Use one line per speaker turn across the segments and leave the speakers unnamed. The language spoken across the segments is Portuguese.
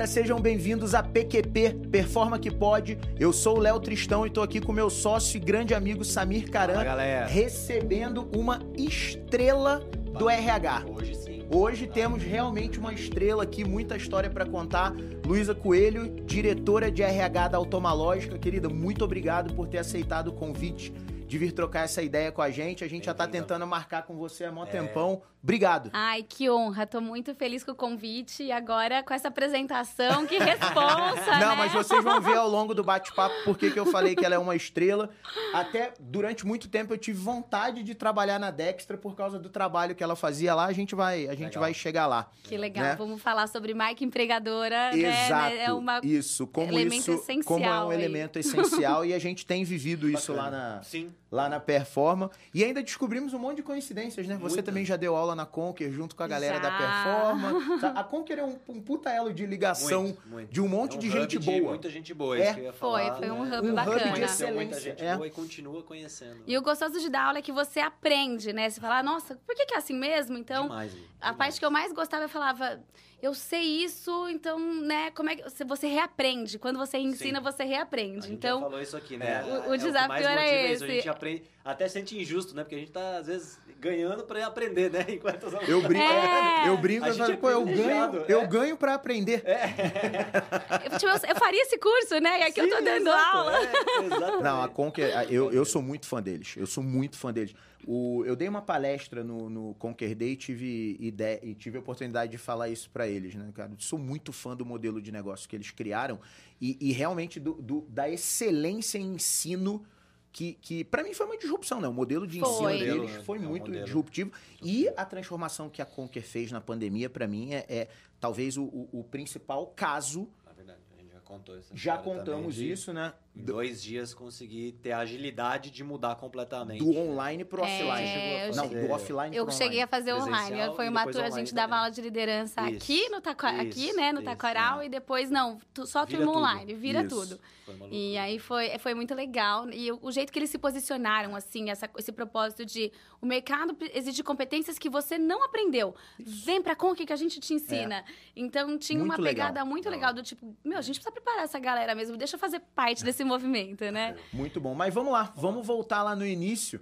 galera, sejam bem-vindos a PQP, Performa que Pode. Eu sou o Léo Tristão e tô aqui com meu sócio e grande amigo Samir Caran,
Fala, galera.
recebendo uma estrela do RH.
Hoje sim.
Hoje temos realmente uma estrela aqui, muita história pra contar. Luísa Coelho, diretora de RH da Automalógica. Querida, muito obrigado por ter aceitado o convite de vir trocar essa ideia com a gente. A gente já tá tentando marcar com você há mó
É.
Obrigado.
Ai, que honra. Tô muito feliz com o convite e agora com essa apresentação. Que responsa,
Não,
né?
mas vocês vão ver ao longo do bate-papo por que que eu falei que ela é uma estrela. Até durante muito tempo eu tive vontade de trabalhar na Dextra por causa do trabalho que ela fazia lá. A gente vai, a gente
Legal.
vai chegar lá.
Que legal.
né?
Vamos falar sobre marca empregadora,
Exato.
né? É uma
Isso, como
elemento
isso, como é
essencial
um
aí.
elemento essencial e a gente tem vivido isso lá
Bacana.
na
Sim.
Lá na Performa e ainda descobrimos um monte de coincidências, né? Você
Muita.
também já deu aula na Conquer junto com a galera da
Já.
Performa. Sa- A Conquer é um, um puta elo de ligação
Muito, muito.
de um monte
É
de
hub
gente boa.
Muita gente boa,
É.
isso que eu ia
Foi,
falar.
foi um
né?
hub
Um hub
bacana.
de
Conheceu muita
excelência,
gente
é.
boa e continua conhecendo.
E o gostoso de dar aula é que você aprende, né? Você fala, "Ah, nossa, por que, que é assim mesmo? Então,
Demais,
a
demais.
parte que eu mais gostava, eu falava, eu sei isso, então, né, como é que você- reaprende? Quando você ensina,
Sim.
você
A
reaprende.
gente
Então,
já falou isso aqui, né?
É.
O- o
É que
desafio
mais
era
motiva isso,
esse.
A gente aprende, até sente injusto, né? Porque a gente tá, às vezes, ganhando pra aprender, né? Enquanto os
Eu brinco,
É.
eu brinco
A
eu
gente
falo,
é
pô, eu ganho, eu
é.
ganho para aprender.
eu, tipo, eu- eu faria esse curso, né? E aqui eu tô
Sim,
dando
exato,
aula.
é.
Não, a Conquer, a- eu, eu sou muito fã deles. Eu sou muito fã deles. O, eu dei uma palestra no, no Conquer Day e tive, ideia, e tive a oportunidade de falar isso pra eles, né, cara? Sou muito fã do modelo de negócio que eles criaram e, e realmente do, do- da excelência em ensino que, que para mim foi uma disrupção, né? O modelo de ensino
Foi.
deles foi
é um
muito
modelo.
disruptivo. E a transformação que a Conquer fez na pandemia, pra mim, é, é talvez o, o- o principal caso.
Na verdade, a gente já contou isso.
Já contamos isso, né?
Em dois dias consegui ter a agilidade de mudar completamente.
Do online pro
É,
offline.
eu
Não,
cheguei-
do offline
Eu
pro
cheguei
online.
a fazer online.
Presencial
Foi uma turma, a gente dava aula de liderança
Isso,
aqui no taco... aqui,
isso,
né, no
isso,
Taquaral,
é.
e depois, não, tu- só
Vira
turma
tudo.
online, vira
Isso.
tudo. E aí foi, foi muito legal. E o, o jeito que eles se posicionaram, assim, essa, esse propósito de o mercado exige competências que você não aprendeu. Vem pra Conque que a gente te ensina. Então tinha
Muito
uma
legal.
pegada muito
Não.
legal do tipo, meu, a gente precisa preparar essa galera mesmo, deixa eu fazer parte desse movimento, né?
Muito bom. Mas vamos lá, vamos voltar lá no início.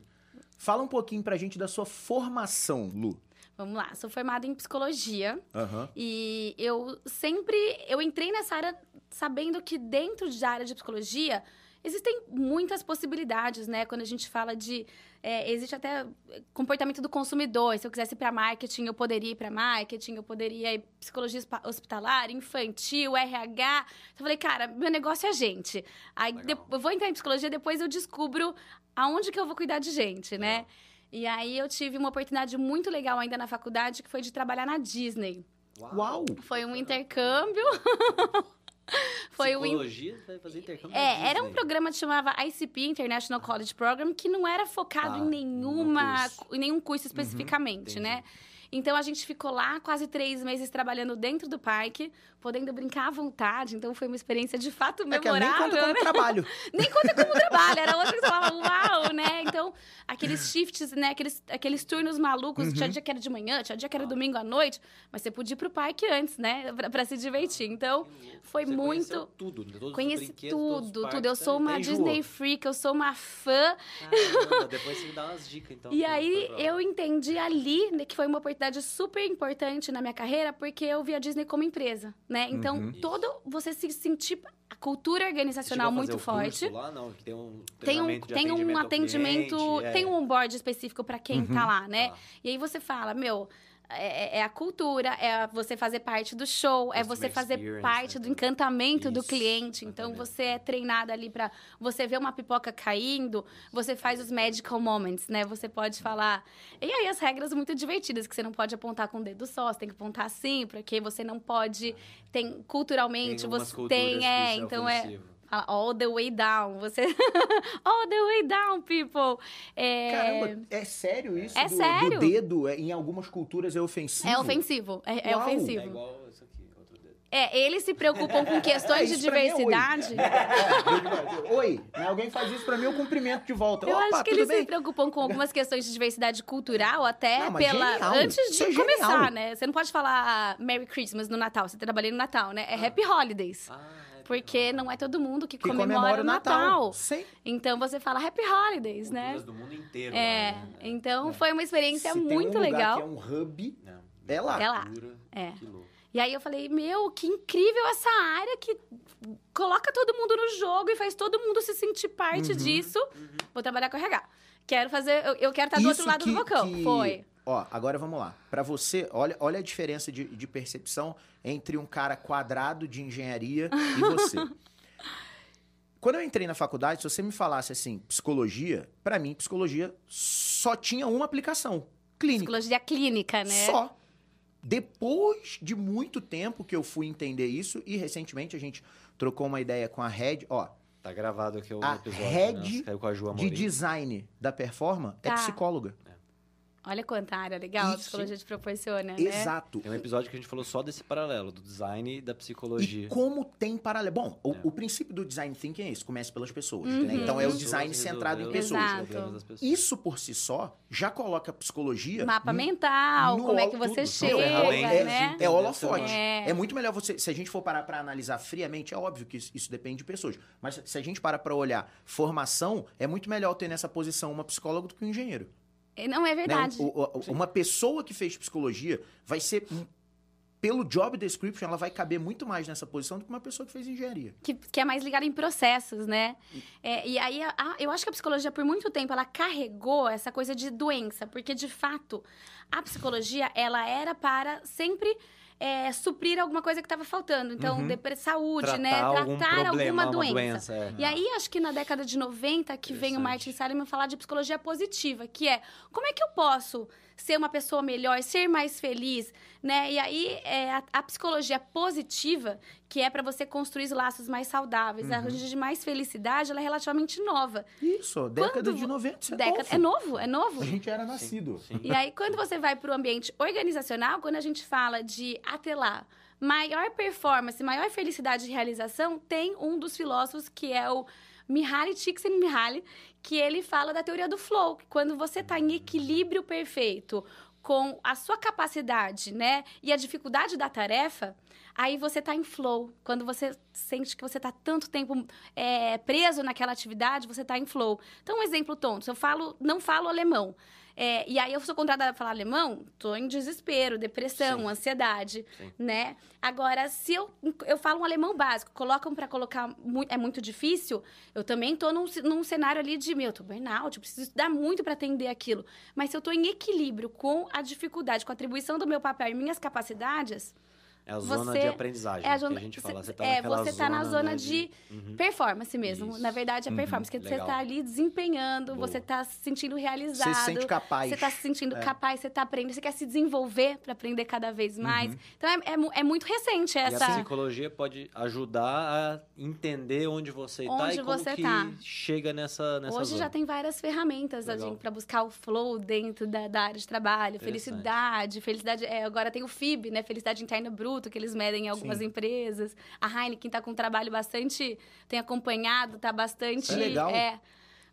Fala um pouquinho pra gente da sua formação, Lu.
Vamos lá, sou formada em psicologia.
Aham.
E eu sempre eu entrei nessa área sabendo que dentro da área de psicologia existem muitas possibilidades, né? Quando a gente fala de é, existe até comportamento do consumidor. Se eu quisesse ir para marketing, eu poderia ir para marketing, eu poderia ir psicologia hospitalar, infantil, RH. Então, eu falei, cara, meu negócio é gente. Aí de- eu vou entrar em psicologia, depois eu descubro aonde que eu vou cuidar de gente, né?
Legal.
E aí eu tive uma oportunidade muito legal ainda na faculdade, que foi de trabalhar na Disney.
Uau!
Foi um intercâmbio. Foi um in-
Psicologia, vai fazer intercâmbio
É, era um programa que chamava ICP, International College Program, que não era focado
Ah,
em nenhuma,
nenhum curso.
em nenhum curso especificamente,
entendi.
né? Então a gente ficou lá quase três meses trabalhando dentro do parque, podendo brincar à vontade. Então foi uma experiência de fato
É que nem
memorável.
conta como
né?
trabalho.
Nem conta como trabalho, era outra que você falava, uau, né? Então, aqueles shifts, né? Aqueles, aqueles turnos malucos,
Uhum.
tinha dia que era de manhã, tinha dia que era
Ah.
domingo à noite, mas você podia ir pro parque antes, né? Pra, pra se divertir. Então, foi
Você
muito-
tudo, né? todos os
conheci
brinquedos, todos os
tudo, tudo. Eu sou uma. Disney freak, eu sou uma fã.
Caramba, depois você me dá umas dicas, então.
E aí eu entendi ali né, que foi uma oportunidade super importante na minha carreira, porque eu vi a Disney como empresa, né? Então,
Uhum.
todo você se sentir a cultura organizacional muito forte.
Lá, não, que tem um
Tem um, tem um atendimento,
cliente, é.
tem um onboard específico para quem tá lá, né?
Tá.
E aí você fala, meu, é, é a cultura, é você fazer parte do show, é você fazer parte
né?
do encantamento do
Isso,
cliente. Então você é treinado ali para você ver uma pipoca caindo, você faz os magical moments, né? Você pode falar. E aí as regras muito divertidas, que você não pode apontar com o dedo só, você tem que apontar assim, porque você não pode. Tem culturalmente,
Tem
você tem, é,
isso
então é. Fala all the way down. Você. all the way down, people. É,
Caramba, é sério isso?
É
do,
sério.
Do dedo, é, em algumas culturas, é ofensivo?
é ofensivo. É, é ofensivo.
É igual isso aqui.
É, eles se preocupam com
É,
questões de
é oi.
diversidade.
É, oi, né? alguém faz isso pra mim, eu cumprimento de volta.
Eu
Opa,
acho que
tudo
eles
bem?
se preocupam com algumas questões de diversidade cultural, até
Não,
pela.
genial.
Antes de
é
começar,
genial.
né? Você não pode falar Merry Christmas no Natal, você trabalha no Natal, né? É Happy Holidays.
Ah,
Porque não é todo mundo que,
Que
comemora, o Natal.
Sim.
Então você fala Happy Holidays, né?
Culturas do mundo inteiro.
É,
né?
então foi uma experiência
Se tem
muito
um lugar
legal.
que é um hub,
Não,
É lá.
É lá. É.
Que louco.
E aí eu falei, meu, que incrível essa área que coloca todo mundo no jogo e faz todo mundo se sentir parte
Uhum.
disso. Vou trabalhar com RH. Quero fazer, eu, eu quero estar do outro
Isso
lado
que-
do balcão.
que-
Foi.
Ó, agora vamos lá. Pra você, olha, olha a diferença de, de percepção entre um cara quadrado de engenharia e você. Quando eu entrei na faculdade, se você me falasse assim, psicologia, pra mim, psicologia só tinha uma aplicação: clínica.
Psicologia clínica, né?
Só. Depois de muito tempo que eu fui entender isso, e recentemente a gente trocou uma ideia com a Red, ó,
Tá gravado aqui o
A
episódio.
head
né? Caiu com a Ju
de design da Performa é
Tá.
psicóloga.
Olha quanta área legal a
Isso.
psicologia te proporciona, né?
Exato.
Tem um episódio que a gente falou só desse paralelo, do design e da
E
psicologia.
como tem paralelo. Bom, o,
É.
o princípio do design thinking é isso, começa pelas pessoas.
Uhum.
né? Então é o
Pessoas
design centrado em pessoas.
Exato.
Isso por si só já coloca a psicologia.
Mapa mental,
no
como é que
tudo.
você
Não,
chega,
é,
né?
É holofote.
É.
É. muito melhor você. Se a gente for parar pra analisar friamente, é óbvio que isso, isso depende de pessoas. Mas se a gente parar pra olhar formação, é muito melhor ter nessa posição uma psicóloga do que um engenheiro.
Não é
né?
verdade.
O- o- uma pessoa que fez psicologia vai ser. Pelo job description, ela vai caber muito mais nessa posição do que uma pessoa que fez engenharia.
que, que é mais ligada em processos, né? É, e aí, a- a- eu acho que a psicologia, por muito tempo, ela carregou essa coisa de doença, porque, de fato, a psicologia, ela era para sempre é, suprir alguma coisa que estava faltando. Então,
Uhum.
depre- saúde,
Tratar
né?
algum
Tratar
problema,
alguma
uma
doença.
doença, é.
E aí, acho que na década de 90 que vem o. Martin Seligman falar de psicologia positiva, que é como é que eu posso ser uma pessoa melhor, ser mais feliz, né? E aí, é, a, a psicologia positiva, que é para você construir os laços mais saudáveis, a de mais felicidade, ela é relativamente nova.
Isso, década
Quando
de 90. Isso é
década,
novo.
é novo, é novo.
A gente era nascido.
E aí, quando você vai para o ambiente organizacional, quando a gente fala de atrelar maior performance, maior felicidade e realização, tem um dos filósofos que é o Mihaly Csikszentmihalyi, que ele fala da teoria do flow, que quando você está em equilíbrio perfeito com a sua capacidade, né, e a dificuldade da tarefa, aí você está em flow. Quando você sente que você está tanto tempo é, preso naquela atividade, você está em flow. Então, um exemplo tonto, eu falo, não falo alemão, é, e aí eu sou contratada para falar alemão, tô em desespero, depressão,
Sim.
ansiedade,
Sim.
né? Agora, se eu, eu falo um alemão básico, colocam para colocar, é muito difícil, eu também tô num, num cenário ali de, meu, tô burnout, eu preciso estudar muito para atender aquilo. Mas se eu tô em equilíbrio com a dificuldade, com a atribuição do meu papel e minhas capacidades,
É a zona
Você-
de aprendizagem
é a
que
zona,
a gente fala. Você tá
é, você tá na zona
né,
de
Uhum.
performance mesmo.
Isso.
Na verdade, é
Uhum.
performance, que você
Legal.
tá ali desempenhando,
Boa.
você tá se sentindo realizado.
Você se sente capaz.
Você tá se sentindo
É.
capaz, você tá aprendendo, você quer se desenvolver para aprender cada vez mais.
Uhum.
Então é, é é muito recente
E a
essa.
psicologia pode ajudar a entender onde você está
Onde
e como
você
que
tá.
chega nessa, nessa
Hoje
zona.
já tem várias ferramentas
Legal.
para buscar o flow dentro da, da área de trabalho, felicidade, felicidade. é, agora tem o FIB, né? Felicidade interna bruto, que eles medem em algumas
Sim.
empresas. A Heineken tá com um trabalho bastante, tem acompanhado, tá bastante,
Isso é legal.
é,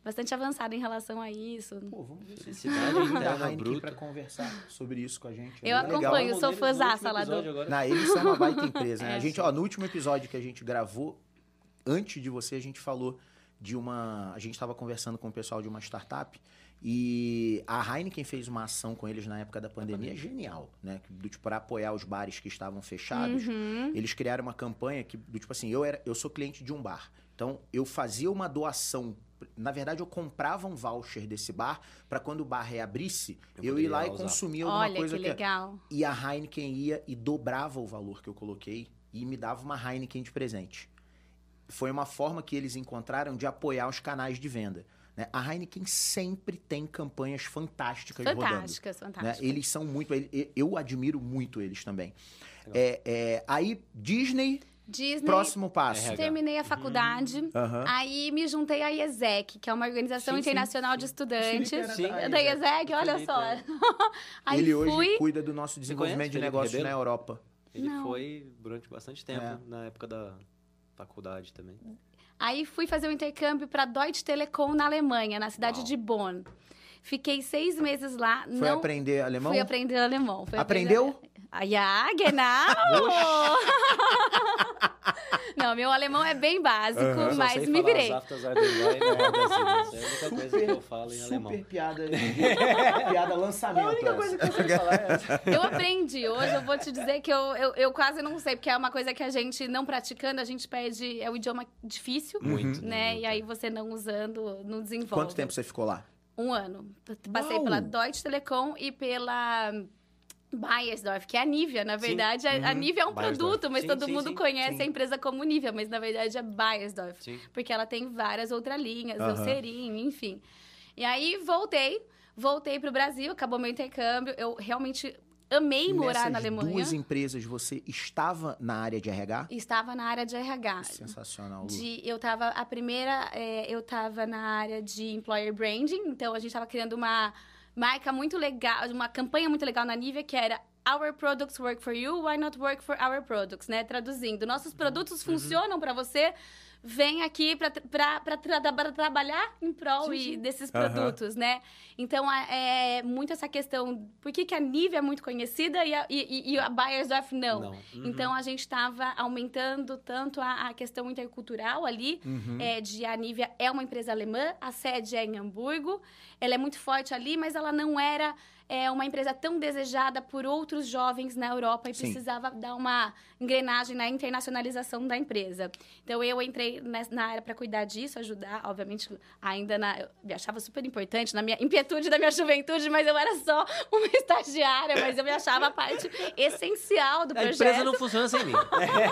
bastante avançado em relação a isso.
Pô, vamos ver se
interna
Heineken
bruta.
pra conversar sobre isso com a gente.
Eu
É
acompanho, eu sou fãzaça lá do-
agora.
Na, eles são uma baita empresa, né?
É,
a gente, ó, no último episódio que a gente gravou, antes de você, a gente falou de uma. A gente estava conversando com o pessoal de uma startup e a Heineken fez uma ação com eles na época da pandemia genial, né? Do tipo, para apoiar os bares que estavam fechados.
Uhum.
Eles criaram uma campanha que, do tipo assim, eu, era, eu sou cliente de um bar. Então, eu fazia uma doação. Na verdade, eu comprava um voucher desse bar para quando o bar reabrisse,
Eu
eu, ir lá e
usar.
consumir alguma
Olha
coisa
que
que,
legal.
e a Heineken ia e dobrava o valor que eu coloquei e me dava uma Heineken de presente. Foi uma forma que eles encontraram de apoiar os canais de venda. Né? A Heineken sempre tem campanhas fantásticas rodando.
Fantásticas,
né?
fantásticas.
Eles são muito. Eu admiro muito eles também. É, é, aí, Disney,
Disney,
próximo passo.
RH.
terminei a faculdade.
Aham.
Aí me juntei à IESEC, que é uma organização
Sim, sim,
internacional de estudantes.
Sim.
da
É
IESEC.
IESEC, olha
Felipe,
só.
é.
Aí
Ele
fui.
hoje cuida do nosso desenvolvimento de negócios na Europa.
Ele
Não.
foi durante bastante tempo,
É.
na época da faculdade também.
Aí fui fazer o intercâmbio para Deutsche Telekom na Alemanha, na cidade
Uau.
de Bonn. Fiquei seis meses lá.
Foi
não
aprender alemão?
fui aprender alemão.
Aprendeu?
Aprender... Ah, ja, genau! não, meu alemão é bem básico.
Só
mas me virei.
Ardenwein, né, Essa é a única coisa que eu falo em alemão.
Super piada. piada lançamento.
A única coisa que eu sei falar é essa.
Eu aprendi. Hoje eu vou te dizer que eu, eu, eu quase não sei, porque é uma coisa que a gente não praticando, a gente perde. É um idioma difícil,
Muito,
né?
muito,
E aí
é.
você não usando, não desenvolve.
Quanto tempo você ficou lá?
Um ano. Passei
Uau!
pela Deutsche Telekom e pela Bayersdorf, que é a Nivea. Na verdade, a- a
Uhum.
Nivea é um produto, mas
Sim,
todo
sim,
mundo
sim,
conhece
sim.
a empresa como Nivea, mas na verdade é Bayersdorf.
Sim.
Porque ela tem várias outras linhas,
Aham.
Eucerin, enfim. E aí voltei, voltei pro Brasil, acabou meu intercâmbio. Eu realmente amei morar
Nessas
na Alemanha.
duas empresas, você estava na área de RH?
Estava na área de RH.
Sensacional, Lu.
De, eu tava, a primeira, é, eu tava na área de employer branding, então a gente tava criando uma marca muito legal, uma campanha muito legal na Nivea, que era Our products work for you, why not work for our products, né? Traduzindo, nossos produtos funcionam para você, vem aqui para trabalhar em prol e desses
Aham.
produtos, né? Então, é muito essa questão, por que, que a Nivea é muito conhecida e a, e, e a Bayersdorf não?
Não. Uhum.
Então a gente estava aumentando tanto a, a questão intercultural ali,
Uhum.
é, de a Nivea é uma empresa alemã, a sede é em Hamburgo, ela é muito forte ali, mas ela não era é, uma empresa tão desejada por outros jovens na Europa e
Sim.
precisava dar uma engrenagem na internacionalização da empresa. Então eu entrei na área para cuidar disso, ajudar, obviamente ainda na, eu me achava super importante na minha inquietude da minha juventude, mas eu era só uma estagiária, mas eu me achava a parte essencial do
A
projeto.
empresa não funciona sem mim.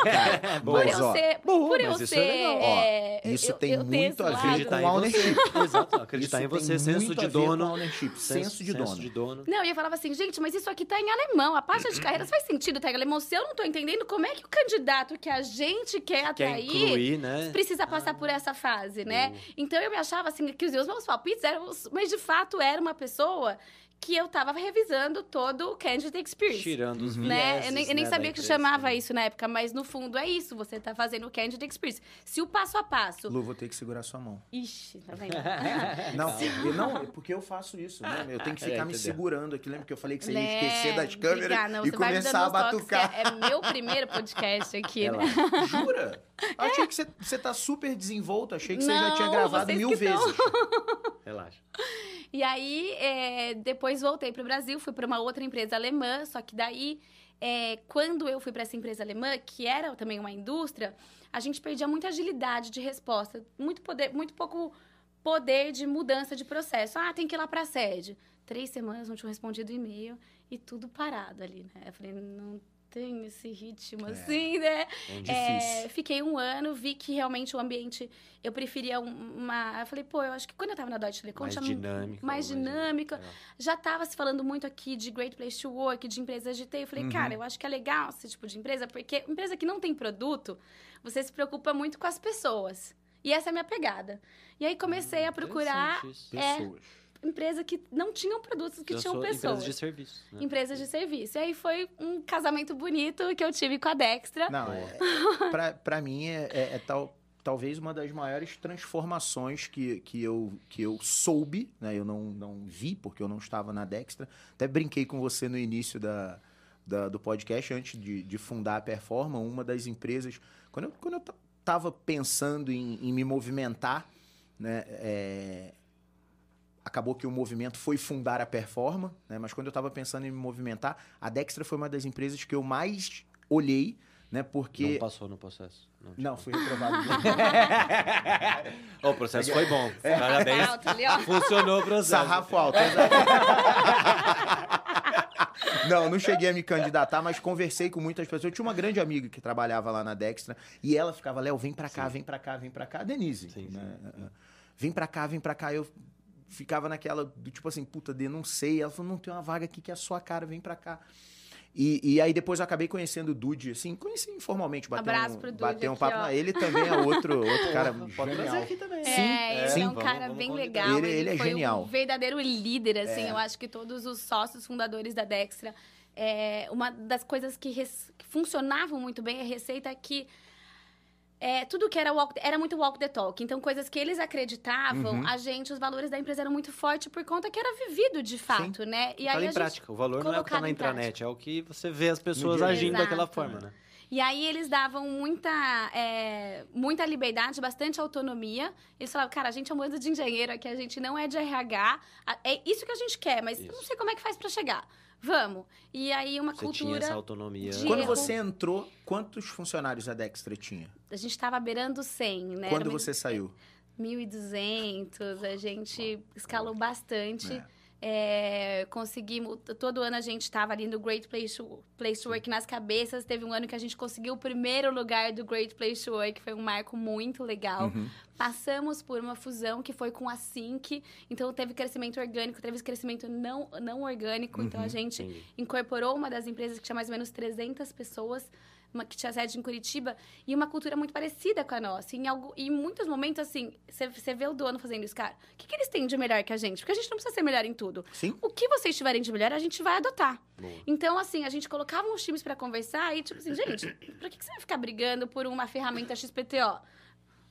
É,
Por
Mas,
eu
ó,
ser,
bom,
por eu
isso
ser,
é
é,
Isso
eu-
tem
eu
muito a ver com
em
ownership.
você. Exato, acreditar
Isso
em você,
tem
senso
muito
de
a ver com
dono.
ownership, senso de dono.
Não, e eu falava assim, gente, mas isso aqui tá em alemão. A pasta de carreiras faz sentido tá em alemão. Se eu não tô entendendo, como é que o candidato que a gente quer
Quer
atrair
incluir, né?
precisa passar por essa fase, né? Então eu me achava assim que os meus palpites eram. Mas de fato era uma pessoa que eu tava revisando todo o candidate experience.
Tirando os
Né?
vieses,
Eu nem, eu nem
né,
sabia que
empresa
chamava isso na época, mas no fundo é isso. Você tá fazendo o candidate experience. Se o passo a passo.
Lu, vou ter que segurar sua mão.
Ixi, tá vendo?
Não, eu não, é porque eu faço isso, né? Eu tenho que
É,
ficar me
entendeu.
segurando aqui. Lembra que eu falei que você ia
Né?
esquecer das câmeras
Obrigada, não,
e
me
começar a
toques,
batucar?
É, é meu primeiro podcast aqui,
É
né?
Jura? Achei que você, você tá super desenvolto. Achei que você já
Não,
tinha gravado mil vezes.
Relaxa.
E aí, é, depois voltei para o Brasil, fui para uma outra empresa alemã, só que daí, é, quando eu fui para essa empresa alemã, que era também uma indústria, a gente perdia muita agilidade de resposta, muito, poder, muito pouco poder de mudança de processo. Ah, tem que ir lá para a sede. Três semanas não tinham respondido o e-mail e tudo parado ali, né? Eu falei, não tem esse ritmo
É.
assim, né?
É
É, fiquei um ano, vi que realmente o ambiente, eu preferia um- uma... Eu falei, pô, eu acho que quando eu tava na Deutsche Telekom,
Mais
tinha
dinâmica.
mais dinâmica. já estava se falando muito aqui de Great Place to Work, de empresas de TI. Eu falei,
Uhum.
cara, eu acho que é legal esse tipo de empresa, porque empresa que não tem produto, você se preocupa muito com as pessoas. E essa é a minha pegada. E aí comecei a procurar é,
Pessoas.
Empresa que não tinham produtos, que
Eu
tinham pessoas.
Empresas de serviço. né?
Empresas de serviço. E aí foi um casamento bonito que eu tive com a Dextra.
Não, é, pra, pra mim é, é- é tal, talvez uma das maiores transformações que, que, eu, que eu soube, né? Eu não, não vi, porque eu não estava na Dextra. Até brinquei com você no início da, da- do podcast, antes de, de fundar a Performa, uma das empresas... Quando eu, quando eu ta- tava pensando em, em me movimentar, né? é, acabou que o movimento foi fundar a Performa, né? Mas quando eu estava pensando em me movimentar, a Dextra foi uma das empresas que eu mais olhei, né?
Não
Porque
passou no processo. Não,
não, fui reprovado.
o processo foi bom. Parabéns.
Alto ó.
Funcionou o processo.
Sarrafo alto. exato. Não, não cheguei a me candidatar, mas conversei com muitas pessoas. Eu tinha uma grande amiga que trabalhava lá na Dextra e ela ficava, Léo, vem pra cá,
Sim.
vem pra cá, vem pra cá. Denise,
Sim,
né? Vem pra cá, vem pra cá. Eu ficava naquela, do tipo assim, puta, sei. Ela falou, não, tem uma vaga aqui que é a sua cara, vem pra cá. E, e aí depois eu acabei conhecendo o Dude, assim, conheci informalmente, bateu
Abraço
um,
pro Dude
bateu um
aqui,
papo. Não, ele também é outro, outro cara
Pode trazer
genial.
aqui também.
É,
Sim,
ele
sim.
é um
Vamos-
cara
vamos
bem
convidar.
legal.
Ele- ele é
foi
genial.
um verdadeiro líder, assim.
É.
Eu acho que todos os sócios fundadores da Dextra é, uma das coisas que, res- que funcionavam muito bem a receita é que é, tudo que era walk, era muito walk the talk. Então, coisas que eles acreditavam,
Uhum.
a gente, os valores da empresa eram muito fortes por conta que era vivido de fato, né? E
Tá
aí
em
a gente
prática. O valor não é o que tá na intranet, é o que você vê as pessoas agindo daquela
Exato.
forma, né?
E aí eles davam muita, é, muita liberdade, bastante autonomia. Eles falavam, cara, a gente é um bando de engenheiro aqui, a gente não é de RH. É isso que a gente quer, mas eu não
Isso.
sei como é que faz pra chegar. Vamos. E aí uma
Você tinha
cultura...
essa autonomia.
de
Quando
erro.
você entrou, quantos funcionários a Dextra tinha?
A gente tava beirando 100, né?
Quando
uma-
você saiu?
1.200, a gente escalou bastante.
É.
É, conseguimos, todo ano a gente estava ali no Great Place to, Place to Work nas cabeças. Teve um ano que a gente conseguiu o primeiro lugar do Great Place to Work, foi um marco muito legal.
Uhum.
Passamos por uma fusão que foi com a Sync, então teve crescimento orgânico, teve crescimento não, não orgânico. Então a
Uhum.
gente
Entendi.
incorporou uma das empresas que tinha mais ou menos 300 pessoas, uma, que tinha sede em Curitiba, e uma cultura muito parecida com a nossa. Em, algo, em muitos momentos, assim, você vê o dono fazendo isso, cara. O que, que eles têm de melhor que a gente? Porque a gente não precisa ser melhor em tudo.
Sim.
O que vocês tiverem de melhor, a gente vai adotar.
Boa.
Então, assim, a gente colocava uns times pra conversar e, tipo assim, gente, pra que, que você vai ficar brigando por uma ferramenta XPTO?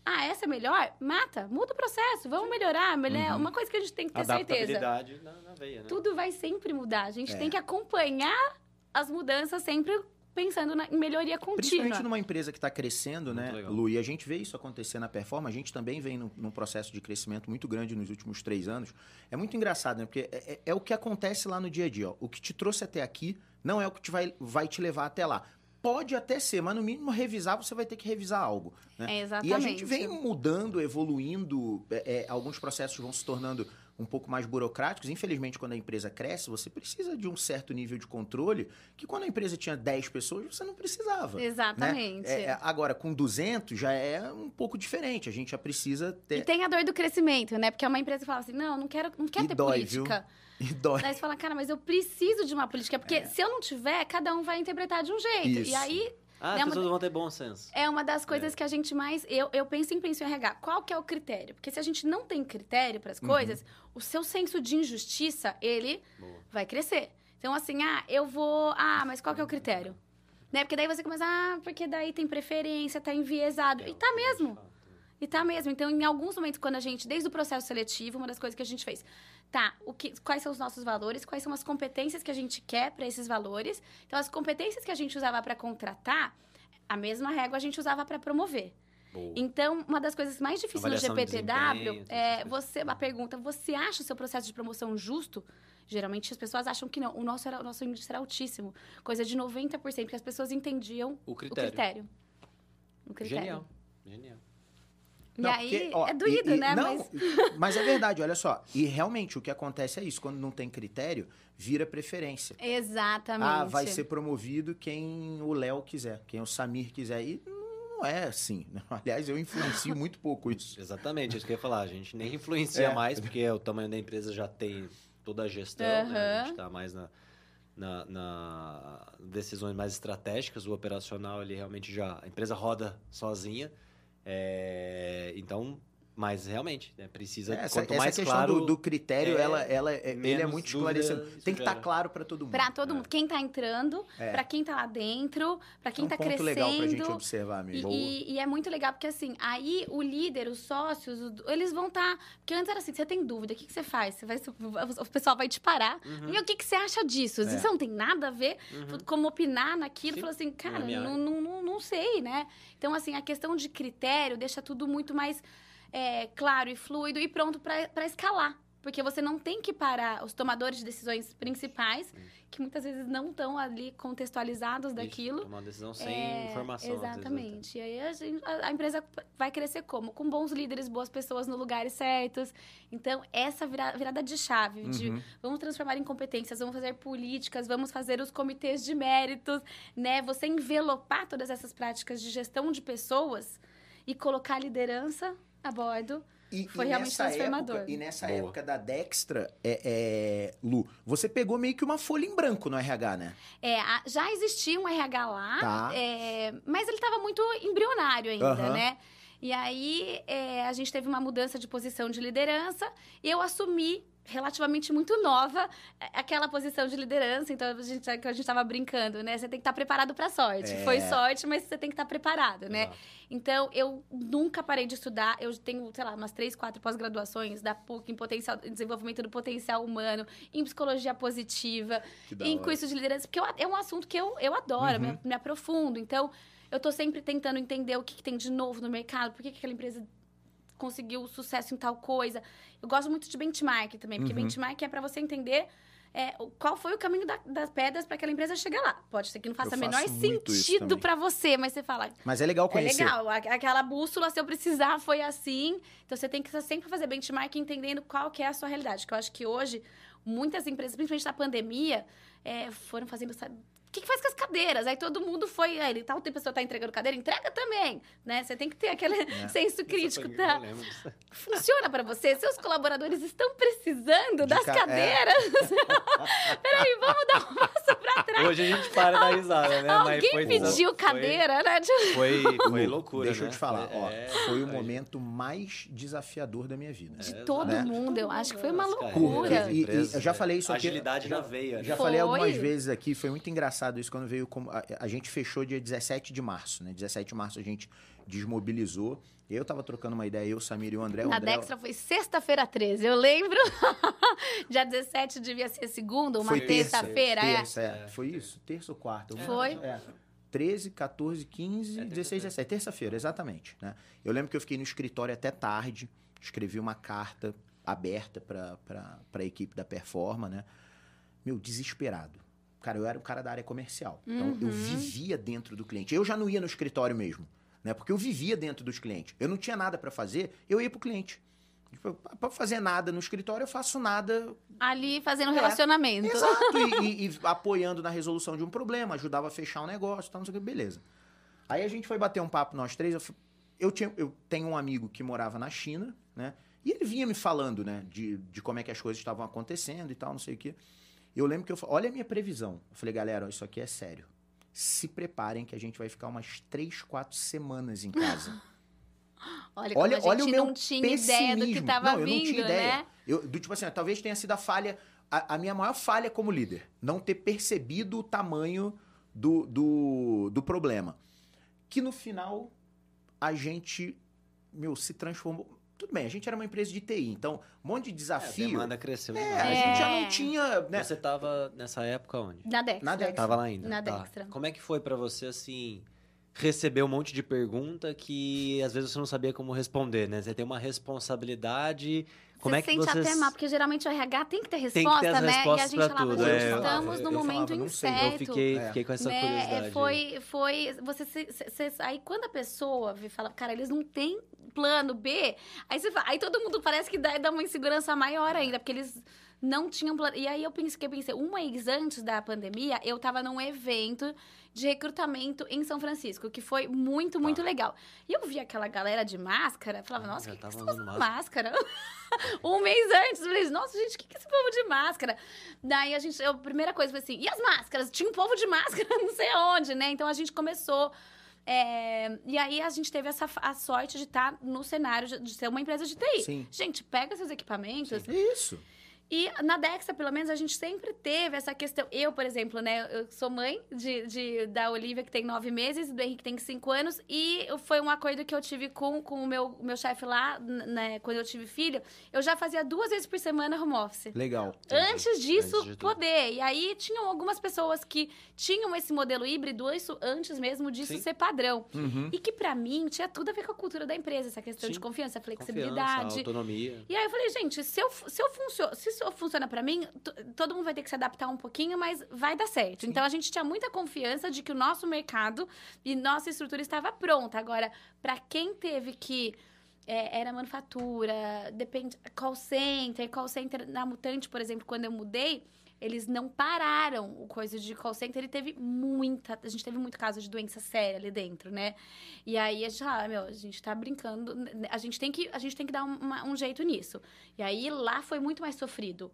Ah, essa é melhor? Mata, muda o processo, vamos melhorar. melhor-
Uhum.
Uma coisa que a gente tem que ter certeza.
Na, na veia, né?
Tudo vai sempre mudar. A gente
É.
tem que acompanhar as mudanças sempre pensando na, em melhoria contínua.
Principalmente numa empresa que está crescendo,
Muito
né,
legal.
Lu? E a gente vê isso acontecer na performance. A gente também vem num, num processo de crescimento muito grande nos últimos três anos. É muito engraçado, né? Porque é, é- é o que acontece lá no dia a dia. Ó. O que te trouxe até aqui não é o que te vai, vai te levar até lá. Pode até ser, mas no mínimo revisar, você vai ter que revisar algo. Né?
É,
E
exatamente.
a gente vem mudando, evoluindo, é, é, alguns processos vão se tornando um pouco mais burocráticos. Infelizmente, quando a empresa cresce, você precisa de um certo nível de controle que quando a empresa tinha 10 pessoas, você não precisava. né?
Exatamente.
É, é, agora, com 200 já é um pouco diferente. A gente já precisa
E
ter...
tem a dor do crescimento, né? Porque é uma empresa que fala assim, não, não quero, não quero
E
ter
dói,
política.
E dói.
Daí você fala, cara, mas eu preciso de uma política. Porque se eu não tiver, cada um vai interpretar de um jeito.
Isso.
E aí,
Ah, as
Né, uma-
pessoas vão ter bom senso.
é uma das coisas que a gente mais... Eu, eu penso em penso em RH. Qual que é o critério? Porque se a gente não tem critério para as
Uhum.
coisas, o seu senso de injustiça, ele
Boa.
vai crescer. Então, assim, ah, eu vou. Ah, mas qual que é o critério? Né? Porque daí você começa, ah, porque daí tem preferência, tá enviesado. E tá mesmo. E tá mesmo. Então, em alguns momentos, quando a gente, desde o processo seletivo, uma das coisas que a gente fez, tá, o que, quais são os nossos valores, quais são as competências que a gente quer para esses valores. Então, as competências que a gente usava para contratar, a mesma régua a gente usava para promover.
Boa.
Então, uma das coisas mais difíceis no GPTW é você, a pergunta, você acha o seu processo de promoção justo? Geralmente as pessoas acham que não. O nosso, era, o nosso índice era altíssimo. Coisa de 90%, porque as pessoas entendiam
O
o
critério.
critério. O critério.
Genial. Genial.
E
Não,
aí,
porque, ó,
é doído,
e- e-
né?
não,
Mas
mas é verdade, olha só. E realmente o que acontece é isso. Quando não tem critério, vira preferência.
Exatamente.
Ah, vai ser promovido quem o Léo quiser, quem o Samir quiser. E não é assim. né? Aliás, eu influencio muito pouco isso.
Exatamente, isso que eu ia falar. A gente nem influencia
É.
mais, porque o tamanho da empresa já tem toda a gestão, né? A gente tá mais na, na, na decisões mais estratégicas. O operacional, ele realmente já... A empresa roda sozinha. É, então, mas realmente, né, precisa...
Essa,
quanto
essa
mais
questão
claro...
do, do critério,
é,
ela, ela, é- ele é muito esclarecedor.
isso
Tem que estar
gera.
claro para todo mundo.
Pra todo
É.
mundo. Quem tá entrando,
É.
pra quem tá lá dentro, pra quem
é um
tá
ponto
crescendo.
legal pra gente observar
E,
mesmo.
e- e é muito legal, porque assim, aí o líder, os sócios, eles vão estar. porque antes era assim, você tem dúvida, o que, que você faz? Você vai, o pessoal vai te parar.
Uhum,
E o que, que você acha disso?
É.
Isso não tem nada a ver
uhum.
como opinar naquilo. Falou assim, cara, não,
área.
não, não, não sei, né? Então, assim, a questão de critério deixa tudo muito mais é, claro e fluido e pronto para escalar. Porque você não tem que parar os tomadores de decisões principais, que muitas vezes não estão ali contextualizados
Isso,
daquilo.
Tomar uma decisão sem
É,
informação. né?
Exatamente. E aí a, gente- a- a empresa vai crescer como? Com bons líderes, boas pessoas no lugares certos. Então, essa vira- virada de chave, de
Uhum.
vamos transformar em competências, vamos fazer políticas, vamos fazer os comitês de méritos, né? Você envelopar todas essas práticas de gestão de pessoas e colocar a liderança a bordo.
E,
Foi
e
realmente transformador.
Época, e nessa
Boa.
época da Dextra, é, é, Lu, você pegou meio que uma folha em branco no RH, né?
É, a- já existia um RH lá,
Tá.
é, mas ele estava muito embrionário ainda, né? E aí é, a gente teve uma mudança de posição de liderança e eu assumi relativamente muito nova é, aquela posição de liderança. Então, a gente, que a gente estava brincando, né? Você tem que estar preparado para a sorte.
É.
Foi sorte, mas você tem que estar preparado, né? Então, eu nunca parei de estudar. Eu tenho, sei lá, umas três, quatro pós-graduações da PUC em potencial, em desenvolvimento do potencial humano, em psicologia positiva, em curso de liderança, porque eu- é um assunto que eu, eu adoro,
Uhum.
me, me aprofundo. Então, eu tô sempre tentando entender o que, que tem de novo no mercado, por que, que aquela empresa conseguiu sucesso em tal coisa. Eu gosto muito de benchmark também, porque
Uhum.
benchmark é para você entender é, qual foi o caminho da- das pedras para aquela empresa chegar lá. Pode ser que não faça o menor sentido para você, mas você fala,
Mas é legal
é
conhecer.
legal, a- aquela bússola, se eu precisar, foi assim. Então, você tem que sempre fazer benchmark entendendo qual que é a sua realidade. Que eu acho que hoje, muitas empresas, principalmente na pandemia, é, foram fazendo... que, que faz com as cadeiras? Aí todo mundo foi... Aí, ele, tal tempo a pessoa tá entregando cadeira, entrega também, né? Você tem que ter aquele
É.
senso crítico, tá? Funciona para você? Seus colaboradores estão precisando das
ca- é.
cadeiras? Peraí, vamos dar um passo pra trás.
Hoje a gente para da risada, né? Mas
Alguém
foi-
pediu
foi-
cadeira, né?
Foi, foi
Lu,
loucura,
Deixa
né?
eu te falar,
Foi-
ó,
é,
foi o momento mais desafiador da minha vida.
De
É,
todo
né?
mundo, eu acho que foi uma loucura.
E- e- eu já
né?
falei isso aqui-
Agilidade
já-
na veia.
Já
né?
falei algumas
Foi.
vezes aqui, foi muito engraçado isso quando veio. como- A, a gente fechou dia 17 de março, né? 17 de março a gente desmobilizou. Eu tava trocando uma ideia, eu, o Samir e o André. O
Na
André
Dextra foi sexta-feira 13, eu lembro. Dia 17 devia ser segunda, uma
terça,
terça-feira, é.
terça, é. Foi isso? Terça ou quarta?
Foi.
coisa. É. 13, 14, 15,
É,
16, 17. Terça-feira, exatamente. Né? Eu lembro que eu fiquei no escritório até tarde, escrevi uma carta aberta para a equipe da Performa, né? Meu, desesperado. Cara, eu era o cara da área comercial. Então, eu
Uhum.
vivia dentro do cliente. Eu já não ia no escritório mesmo, né? Porque eu vivia dentro dos clientes. Eu não tinha nada para fazer, eu ia pro cliente. Tipo, para fazer nada no escritório, eu faço nada
Ali fazendo
É.
relacionamento.
Exato, e, e- e apoiando na resolução de um problema, ajudava a fechar um negócio, tal, não sei o que, beleza. Aí a gente foi bater um papo nós três, eu, eu, tinha, eu tenho um amigo que morava na China, né? E ele vinha me falando, né, de, de como é que as coisas estavam acontecendo e tal, não sei o que. Eu lembro que eu falei, olha a minha previsão. Eu falei, galera, isso aqui é sério. Se preparem que a gente vai ficar umas três, quatro semanas em casa.
Olha,
Olha, olha o meu
não tinha ideia do que
pessimismo.
tava
não, eu
vindo,
não tinha ideia.
né?
Eu, do tipo assim, talvez tenha sido a falha, a, a minha maior falha como líder, não ter percebido o tamanho do, do, do problema. Que no final a gente, meu, se transformou. Tudo bem, a gente era uma empresa de TI, então um monte de
É, a
desafio.
demanda cresceu
É,
demais.
a gente já
É.
não tinha. Né?
Você tava nessa época onde?
Na Dextra.
Na Dextra.
Tava lá ainda.
Na
Tá.
Dextra.
Como é que foi pra você, assim, receber um monte de pergunta que às vezes você não sabia como responder, né? Você tem uma responsabilidade. Como
você
é que
sente
você.
até mal, porque geralmente o RH tem que ter
Tem que
resposta,
ter as
né? E a gente falava,
tudo,
gente,
é.
estamos
Eu
no
falava,
momento
não sei, eu
incerto.
Eu fiquei,
É.
fiquei com essa
né?
curiosidade.
É, foi, foi, você, se- se- se- aí quando a pessoa fala, cara, eles não têm plano B, aí você fala- aí todo mundo parece que dá, dá uma insegurança maior ainda, porque eles não tinham plano. E aí eu pensei, que eu pensei, um mês antes da pandemia, eu tava num evento de recrutamento em São Francisco, que foi muito, muito legal. E eu vi aquela galera de máscara, falava,
Ah,
nossa, o que, que estão
usando
usando máscara? um mês antes, eu falei, nossa, gente, o que, que é esse povo de máscara? Daí a gente, a primeira coisa foi assim, e as máscaras? Tinha um povo de máscara não sei aonde, né? Então a gente começou. é, e aí a gente teve essa, a sorte de estar no cenário de, de ser uma empresa de TI.
Sim.
Gente, pega seus equipamentos.
Isso.
E na Dexa, pelo menos, a gente sempre teve essa questão. Eu, por exemplo, né? Eu sou mãe de, de- da Olivia, que tem nove meses, do Henrique, que tem cinco anos. E foi um acordo que eu tive com, com o meu, meu chefe lá, né? Quando eu tive filho. Eu já fazia duas vezes por semana home office.
Legal.
Antes disso,
Antes
poder. E aí, tinham algumas pessoas que tinham esse modelo híbrido, isso antes mesmo disso
Sim.
ser padrão.
Uhum.
E que, pra mim, tinha tudo a ver com a cultura da empresa. Essa questão
Sim.
de confiança,
Confiança,
flexibilidade.
autonomia.
E aí eu falei, gente, se eu, se eu funciono, se isso funciona pra mim, todo mundo vai ter que se adaptar um pouquinho, mas vai dar certo. Então a gente tinha muita confiança de que o nosso mercado e nossa estrutura estava pronta. Agora, pra quem teve que é, era manufatura, depende call center, call center na Mutante, por exemplo, quando eu mudei, eles não pararam o coisa de call center e teve muita, a gente teve muito caso de doença séria ali dentro, né? E aí a gente, ah, meu, a gente tá brincando, a gente tem que, a gente tem que dar um, uma- um jeito nisso. E aí lá foi muito mais sofrido.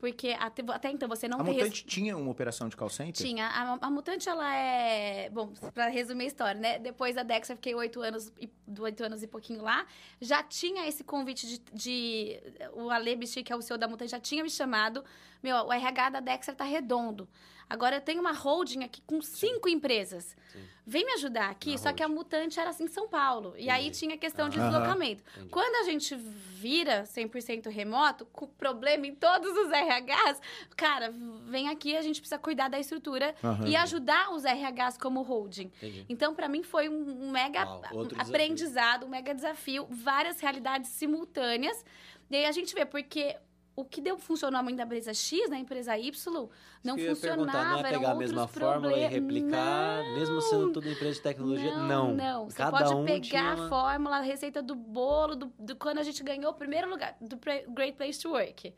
Porque até, até então você não
A
tem res-
Mutante tinha uma operação de call center?
tinha. A, a Mutante, ela é. Bom, pra resumir a história, né? Depois da Dex, eu fiquei oito anos e oito anos e pouquinho lá, já tinha esse convite de. de o Ale Bichi, que é o CEO da Muta, já tinha me chamado. Meu, o RH da Dexter tá redondo. Agora eu tenho uma holding aqui com cinco empresas.
Sim.
Vem me ajudar aqui,
Na
só que a Mutante era assim em São Paulo. E aí
Entendi.
tinha questão de
Aham.
deslocamento.
Entendi.
Quando a gente vira 100% remoto, com problema em todos os RHs, cara, vem aqui, a gente precisa cuidar da estrutura
Aham.
e ajudar os RHs como holding.
Entendi.
Então, para mim, foi um mega
Uau, outro desafio.
aprendizado, um mega desafio, várias realidades simultâneas. E aí a gente vê, porque o que deu funcionar muito na empresa X, na empresa Y, não funcionava,
não é pegar a mesma fórmula e replicar, mesmo sendo tudo empresa de tecnologia? Não.
Não, Você
Cada
pode
um
pegar
tinha
a
uma-
fórmula, a receita do bolo, do, do quando a gente ganhou o primeiro lugar, do Great Place to Work.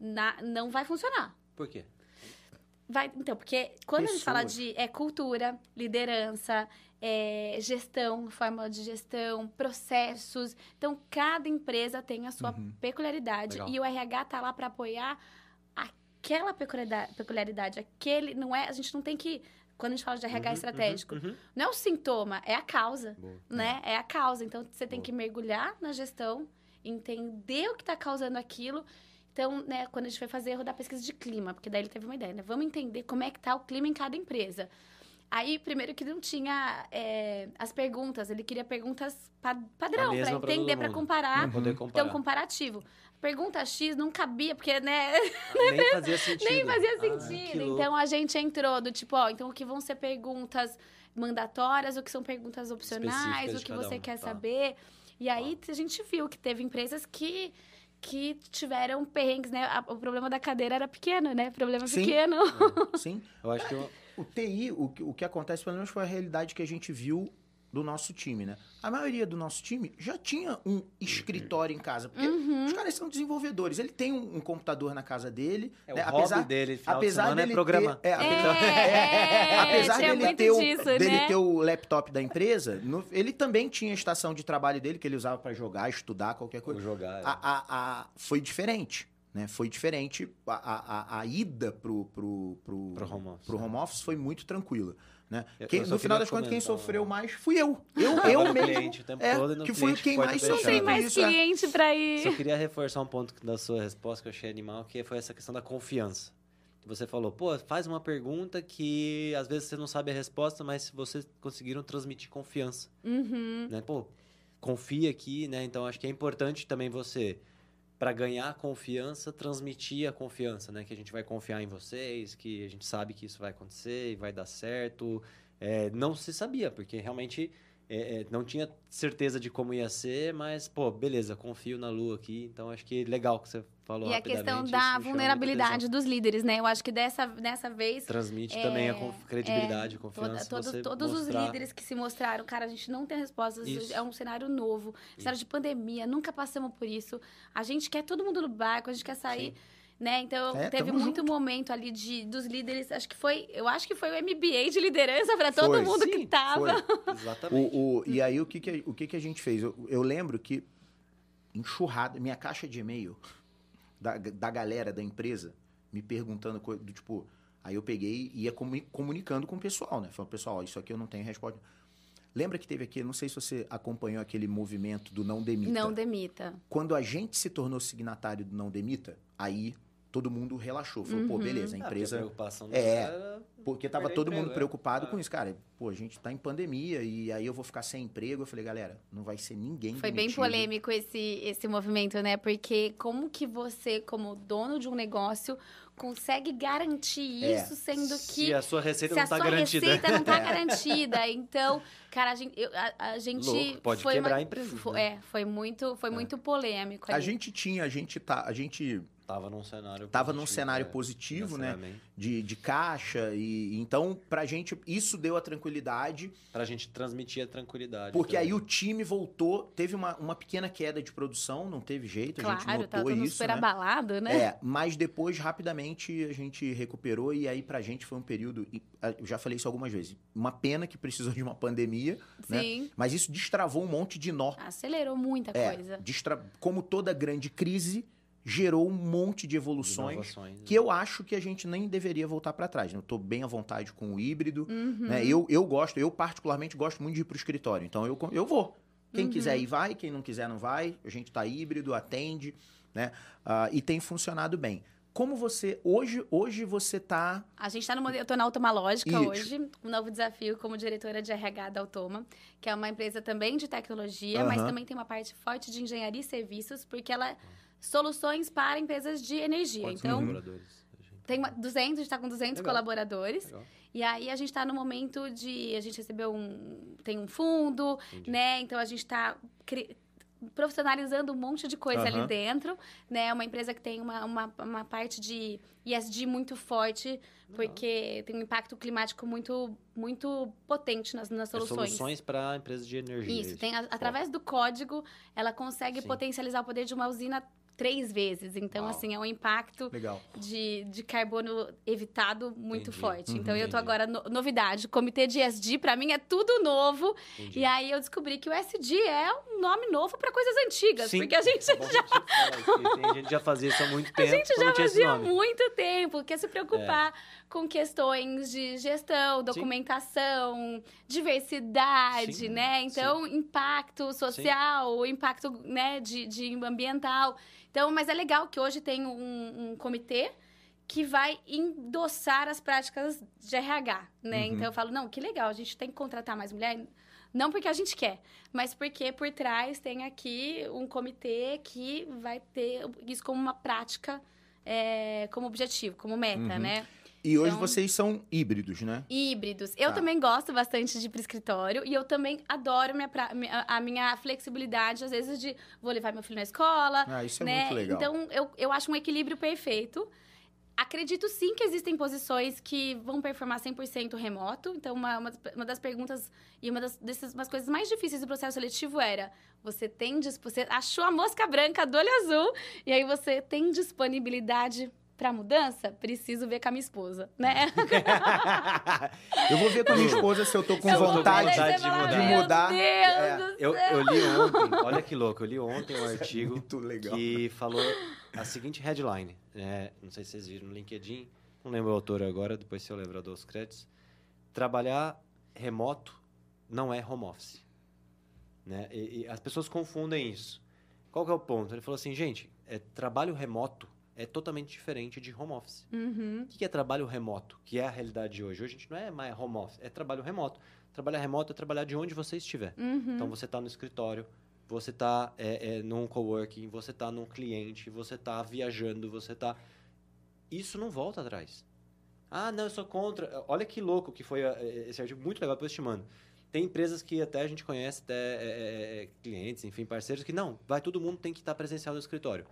Na- não vai funcionar.
Por quê?
Vai, então, porque quando a gente fala de é, cultura, liderança, é, gestão, fórmula de gestão, processos. Então, cada empresa tem a sua
Uhum.
peculiaridade.
Legal.
E o RH tá lá para apoiar aquela peculiaridade, peculiaridade. Aquele, não é, a gente não tem que, quando a gente fala de RH
Uhum,
estratégico,
uhum, uhum.
não é o sintoma, é a causa
Boa.
né? É a causa. Então, você tem
Boa.
que mergulhar na gestão, entender o que está causando aquilo. Então, né, quando a gente foi fazer erro da pesquisa de clima, porque daí ele teve uma ideia, né? Vamos entender como é que tá o clima em cada empresa. Aí, primeiro que não tinha é, as perguntas, ele queria perguntas pa- padrão, para entender, para comparar.
Poder comparar.
Então, comparativo. Pergunta X não cabia, porque, né,
Nem fazia sentido.
nem fazia
Ah,
sentido.
louco.
então, a gente entrou do tipo, ó, então o que vão ser perguntas mandatórias, o que são perguntas opcionais, o que você
um,
quer
tá.
saber. E aí, a gente viu que teve empresas que que tiveram perrengues, né? O problema da cadeira era pequeno, né? Problema
Sim.
pequeno.
Sim.
Eu acho que eu,
O TI, o, que- o que acontece, pelo menos foi a realidade que a gente viu do nosso time, né? A maioria do nosso time já tinha um escritório em casa, porque
Uhum.
os caras são desenvolvedores. Ele tem um, um computador na casa dele,
é o
né?
hobby
apesar,
dele, final
apesar
de
dele
é programa.
ter, é, apesar,
É,
apesar dele ter, o,
disso,
dele
né?
ter o laptop da empresa, no- ele também tinha a estação de trabalho dele que ele usava para jogar, estudar, qualquer coisa.
Jogar. é.
a, a, a- foi diferente, né? Foi diferente. A, a, a, ida pro, pro, pro,
Pro home office,
pro
né?
home office foi muito tranquila. Né?
Eu-
Quem-
eu
no final das contas, quem sofreu mais fui eu. Eu, eu
o
mesmo.
cliente o tempo
é, que fui quem mais
Não
fechada.
tem mais
isso, é.
cliente pra ir.
Só queria reforçar um ponto da sua resposta que eu achei animal, que foi essa questão da confiança. Você falou, pô, faz uma pergunta que às vezes você não sabe a resposta, mas vocês conseguiram transmitir confiança,
Uhum.
né? Pô, confia aqui, né? Então acho que é importante também você, para ganhar confiança, transmitir a confiança, né? Que a gente vai confiar em vocês, que a gente sabe que isso vai acontecer e vai dar certo. É, não se sabia, porque realmente é, é, não tinha certeza de como ia ser, mas, pô, beleza, confio na Lua aqui. Então, acho que legal que você falou
E a questão da vulnerabilidade dos líderes, né? Eu acho que dessa, dessa vez
Transmite
É,
também a conf- credibilidade, a
Toda-
confiança.
todos
você
todos os
mostrar-
líderes que se mostraram, cara, a gente não tem respostas,
Isso.
é um cenário novo, cenário de pandemia, nunca passamos por isso. A gente quer todo mundo no barco, a gente quer sair, né? Então,
É,
teve muito
junto.
momento ali de dos líderes, acho que foi, eu acho que foi o MBA de liderança para todo
Foi.
mundo que
Sim,
tava.
Foi.
Exatamente.
O, o- e aí, o que, que, o que, que a gente fez? Eu, eu lembro que enxurrada, minha caixa de e-mail da, da galera da empresa me perguntando coisa do tipo. Aí eu peguei e ia comu- comunicando com o pessoal, né? Falando, pessoal, isso aqui eu não tenho resposta. Lembra que teve aqui, não sei se você acompanhou aquele movimento do não demita.
Não demita.
Quando a gente se tornou signatário do não demita, aí todo mundo relaxou. Falou, pô,
Uhum.
beleza, a
Ah, porque
empresa.
preocupação
É.
era-
Porque tava
Perder
todo
emprego,
mundo
é.
preocupado
Ah.
com isso, cara. Pô, a gente tá em pandemia e aí eu vou ficar sem emprego. Eu falei, galera, não vai ser ninguém
Foi bem
demitido.
polêmico esse, esse movimento, né? Porque como que você, como dono de um negócio, consegue garantir
É.
isso, sendo que
Se a sua receita
se
não
a
está
sua
garantida.
receita não tá
É.
garantida. Então, cara, a gente, eu- a, a gente
Louco, pode
foi
quebrar
uma-
a empresa,
fo-
né?
É, foi muito, foi muito polêmico.
A
ali.
gente tinha, a gente tá, a gente
Tava num cenário
tava num
positivo,
cenário
é,
positivo, né? De, de caixa e então pra gente isso deu a tranquilidade,
Pra gente transmitir a tranquilidade.
porque aí
também.
o time voltou, teve uma, uma pequena queda de produção, não teve jeito, a gente
Claro, tá
notou
todo
isso,
super
né?
abalado, né?
É, mas depois, rapidamente, a gente recuperou e aí pra gente foi um período, e, eu já falei isso algumas vezes, uma pena que precisou de uma pandemia, né?
Sim.
Mas isso destravou um monte de nó.
Acelerou muita
É,
coisa.
destra- como toda grande crise, gerou um monte de evoluções
inovações,
que eu acho que a gente nem deveria voltar pra trás. né? Eu tô bem à vontade com o híbrido,
Uhum.
né? Eu, eu gosto, eu particularmente gosto muito de ir pro escritório, então eu, eu vou. Quem
Uhum.
quiser ir, vai. Quem não quiser, não vai. A gente tá híbrido, atende, né? Ah, e tem funcionado bem. Como você... Hoje, hoje você tá...
A gente está no modelo, eu tô na Automa Lógica hoje, um novo desafio como diretora de RH da Automa, que é uma empresa também de tecnologia, mas
Aham.
também tem uma parte forte de engenharia e serviços, porque ela soluções para empresas de energia.
Quantos
então,
colaboradores?
tem uma, 200, a gente está com 200
Legal.
colaboradores.
Legal.
E aí a gente está no momento de a gente recebeu um tem um fundo,
Entendi.
né? Então a gente está profissionalizando um monte de coisa ali
Aham.
dentro, né? É uma empresa que tem uma, uma, uma parte de ESG muito forte, porque tem um impacto climático muito muito potente nas, nas
É
soluções.
soluções para empresas de energia.
Isso, tem a- através do código, ela consegue
Sim.
potencializar o poder de uma usina três vezes. Então,
Uau.
assim, é um impacto
Legal.
de, de carbono evitado muito
Entendi.
forte.
Uhum.
Então, eu tô agora, no- novidade, comitê de ESG, pra mim, é tudo novo.
Entendi.
E aí, eu descobri que o SD é um nome novo pra coisas antigas.
Sim.
Porque a gente
É bom a gente tem gente já fazia isso há muito tempo.
a gente já fazia
nome.
muito tempo, quer se
É.
com questões de gestão, documentação, diversidade,
Sim,
né? Então, impacto social, impacto né, de, de ambiental. Então, mas é legal que hoje tem um, um comitê que vai endossar as práticas de RH, né?
Uhum.
Então eu falo, não, que legal, a gente tem que contratar mais mulher, não porque a gente quer, mas porque por trás tem aqui um comitê que vai ter isso como uma prática, é, como objetivo, como meta,
Uhum.
né?
E hoje
Então-
vocês são híbridos, né?
Híbridos. Eu
Tá.
também gosto bastante de ir pro escritório e eu também adoro minha pra- a minha flexibilidade, às vezes, de vou levar meu filho na escola,
Ah, isso é
né?
muito legal.
Então, eu, eu acho um equilíbrio perfeito. Acredito sim que existem posições que vão performar 100% remoto. Então, uma, uma, das- uma das perguntas e uma das dessas, umas coisas mais difíceis do processo seletivo era: você tem você achou a mosca branca do olho azul e aí você tem disponibilidade para mudança? Preciso ver com a minha esposa, né?
eu vou ver com a minha esposa se eu tô com
Eu
vontade
vontade de mudar.
de
"Meu
mudar."
Deus
É.
do
Eu, eu li ontem, olha que louco, eu li ontem um artigo
Muito legal.
que falou a seguinte headline. né? não sei se vocês viram no LinkedIn, não lembro o autor agora, depois se eu lembrar dos créditos. Trabalhar remoto não é home office. Né? E, e as pessoas confundem isso. Qual que é o ponto? Ele falou assim, gente, é, trabalho remoto é totalmente diferente de home office.
Uhum.
O que é trabalho remoto? Que é a realidade de hoje. Hoje a gente não é mais home office, é trabalho remoto. Trabalhar remoto é trabalhar de onde você estiver.
Uhum.
Então você está no escritório, você está é, é, num coworking, você está num cliente, você está viajando, você está. Isso não volta atrás. Ah, não, eu sou contra. Olha que louco que foi é, esse artigo, muito legal, depois te mando. Tem empresas que até a gente conhece, até é, é, clientes, enfim, parceiros, que não, vai todo mundo tem que estar presencial no escritório.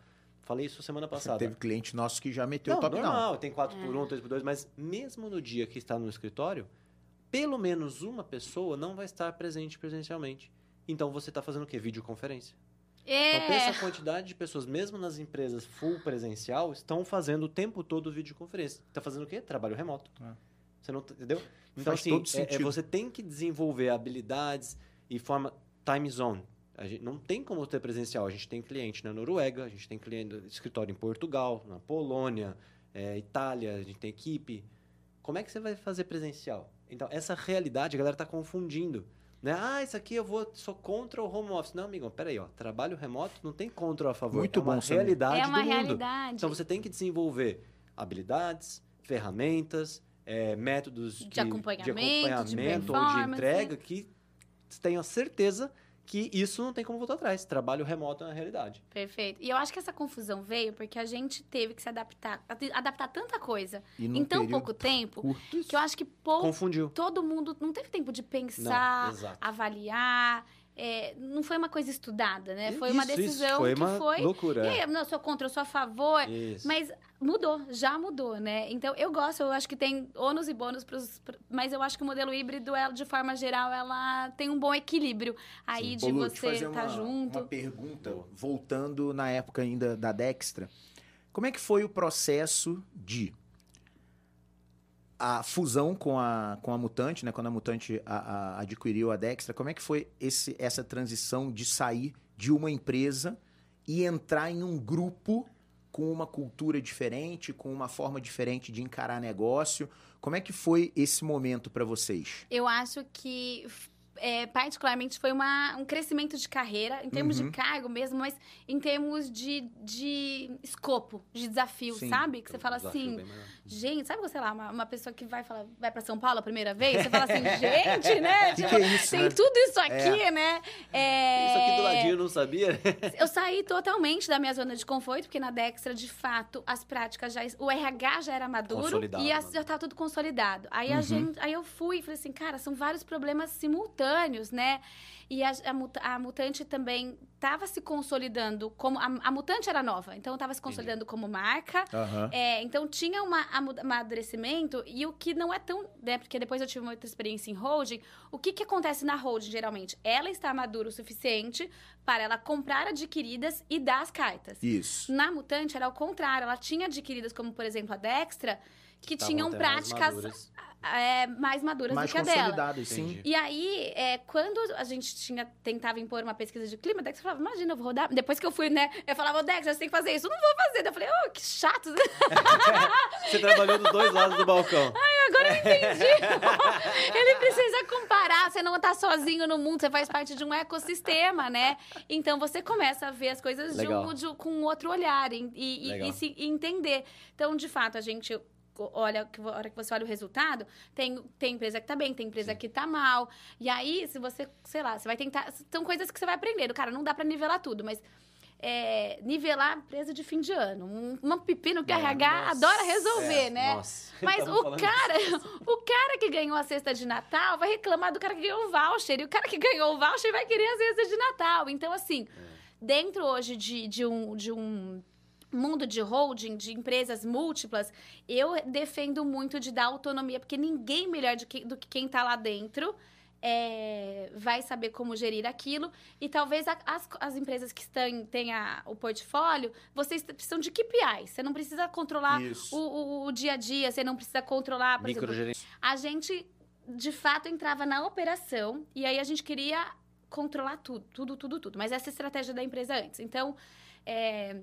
Falei isso semana passada.
Teve cliente nosso que já meteu
Não,
o top down.
normal, tem 4 por 1, 3 por 2, mas mesmo no dia que está no escritório, pelo menos uma pessoa não vai estar presente presencialmente. Então você está fazendo o quê? Videoconferência. Então pensa
É.
a quantidade de pessoas, mesmo nas empresas full presencial, estão fazendo o tempo todo videoconferência. Está fazendo o quê? Trabalho remoto.
É.
Você não entendeu? Então
Faz
assim,
todo
é- é,
sentido.
você tem que desenvolver habilidades e forma time zone. A gente não tem como ter presencial. A gente tem cliente na Noruega, a gente tem cliente escritório em Portugal, na Polônia, é, Itália, a gente tem equipe. Como é que você vai fazer presencial? Então, essa realidade a galera está confundindo. Né? Ah, isso aqui eu vou, sou contra o home office. Não, amigão, peraí, ó. Trabalho remoto não tem contra ou a favor.
Muito
é uma
bom
realidade
É uma
do mundo.
realidade.
Então você tem que desenvolver habilidades, ferramentas, é, métodos de,
acompanhamento, de
acompanhamento ou de entrega que tenham certeza que isso não tem como voltar atrás. Trabalho remoto é uma realidade.
Perfeito. E eu acho que essa confusão veio porque a gente teve que se adaptar, ad- adaptar tanta coisa em tão pouco tempo,
curto,
que eu acho que pouco,
Confundiu.
todo mundo não teve tempo de
Não,
pensar,
exato.
avaliar. É, não foi uma coisa estudada, né? Foi uma
Isso, isso,
decisão
foi
que
uma
foi.
loucura.
E aí, não, eu sou contra, eu sou a favor.
Isso.
Mas mudou, já mudou, né? Então eu gosto, eu acho que tem ônus e bônus pros, pro- mas eu acho que o modelo híbrido, ela, de forma geral, ela tem um bom equilíbrio aí de
Lu, te
você estar
uma,
junto.
Uma pergunta, voltando na época ainda da Dextra. Como é que foi o processo de a fusão com a, com a Mutante, né? Quando a Mutante a- a- adquiriu a Dextra, como é que foi esse, essa transição de sair de uma empresa e entrar em um grupo com uma cultura diferente, com uma forma diferente de encarar negócio? Como é que foi esse momento para vocês?
Eu acho que é, particularmente, foi uma, um crescimento de carreira, em termos
Uhum.
de cargo mesmo, mas em termos de, de escopo, de desafio,
Sim.
sabe? Que você fala assim,
maior.
gente, sabe, sei lá, uma, uma pessoa que vai, falar, vai pra São Paulo a primeira vez, você fala assim, gente, né?
Que é isso,
tem
né?
tudo isso aqui, né? É,
Isso aqui do ladinho eu não sabia, né?
eu saí totalmente da minha zona de conforto, porque na Dextra, de fato, as práticas já. O RH já era maduro e as-
né?
já tá tudo consolidado. Aí
Uhum.
a gente. Aí eu fui e falei assim, cara, são vários problemas simultâneos, né? E a, a a mutante também estava se consolidando como. A, a mutante era nova, então estava se consolidando como marca.
Aham.
É, então tinha uma amu- amadurecimento e o que não é tão, né, porque depois eu tive outra experiência em holding, o que que acontece na holding geralmente? Ela está madura o suficiente para ela comprar adquiridas e dar as cartas.
Isso.
Na Mutante era o contrário, ela tinha adquiridas como, por exemplo, a Dextra, que
Estavam
tinham
até mais
práticas
maduras.
é, mais maduras
Mais
do que a dela.
sim.
Entendi.
E aí, é, quando a gente tinha, tentava impor uma pesquisa de clima, a Dex falava, imagina, eu vou rodar. Depois que eu fui, né? Eu falava, Dex, você tem que fazer isso. Eu não vou fazer. Daí Eu falei, ô, que chato.
Você trabalhou dos dois lados do balcão.
Agora eu entendi. Ele precisa comparar. Você não tá sozinho no mundo, você faz parte de um ecossistema, né? Então você começa a ver as coisas de um, de com outro olhar e, e- e- e se e entender. Então, de fato, a gente. Olha, a hora que você olha o resultado, tem, tem empresa que tá bem, tem empresa
Sim.
que tá mal. E aí, se você, sei lá, você vai tentar. São coisas que você vai aprendendo. Cara, não dá pra nivelar tudo, mas é, nivelar empresa de fim de ano. Um, uma pepino que
É,
RH
nossa.
adora resolver,
É,
né?
Nossa.
Mas o cara, o cara que ganhou a cesta de Natal vai reclamar do cara que ganhou o voucher. E o cara que ganhou o voucher vai querer a cesta de Natal. Então, assim,
É.
dentro hoje de, de, um, de um mundo de holding, de empresas múltiplas, eu defendo muito de dar autonomia, porque ninguém melhor do que, do que quem tá lá dentro. é, vai saber como gerir aquilo e talvez a- as, as empresas que estão têm a- o portfólio vocês precisam de KPIs você não precisa controlar o, o- o dia a dia, você não precisa controlar, por exemplo, a gente de fato entrava na operação e aí a gente queria controlar tudo, tudo, tudo, tudo. Mas essa é a estratégia da empresa antes. Então, é,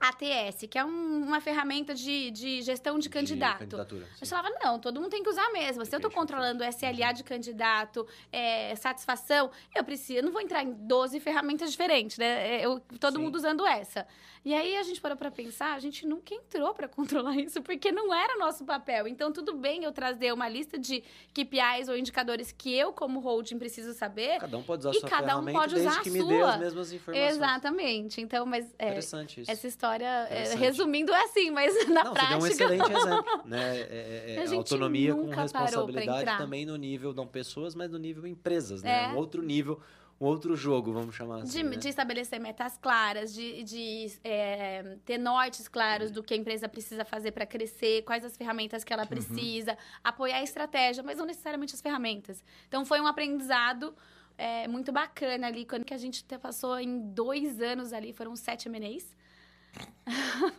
ATS, que é um- uma ferramenta de, de gestão de candidato.
candidatura,
Eu falava, não, todo mundo tem que usar mesmo. Se eu
Entendi.
controlando SLA de candidato, é, satisfação, eu preciso, eu não vou entrar em 12 ferramentas diferentes, né? É, Eu, todo
Sim.
mundo usando essa. E aí a gente parou pra pensar, a gente nunca entrou pra controlar isso, porque não era nosso papel. Então, tudo bem eu trazer uma lista de KPIs ou indicadores que eu, como holding, preciso saber.
Cada um pode usar a
E
sua
cada um pode
desde
usar a
que me dê
sua.
as mesmas informações.
Exatamente. Então, mas é,
Interessante isso.
essa história, é,
Interessante.
resumindo, é assim, mas na
Não,
prática.
você deu um excelente exemplo, né? É, é, é autonomia com responsabilidade também no nível, não pessoas, mas no nível empresas, né?
É.
Um outro nível, um outro jogo, vamos chamar assim.
De,
né?
de estabelecer metas claras, de, de, é, ter nortes claros do que a empresa precisa fazer para crescer, quais as ferramentas que ela precisa, apoiar a estratégia, mas não necessariamente as ferramentas. Então foi um aprendizado é, muito bacana ali, quando que a gente passou em dois anos ali, foram sete M&As.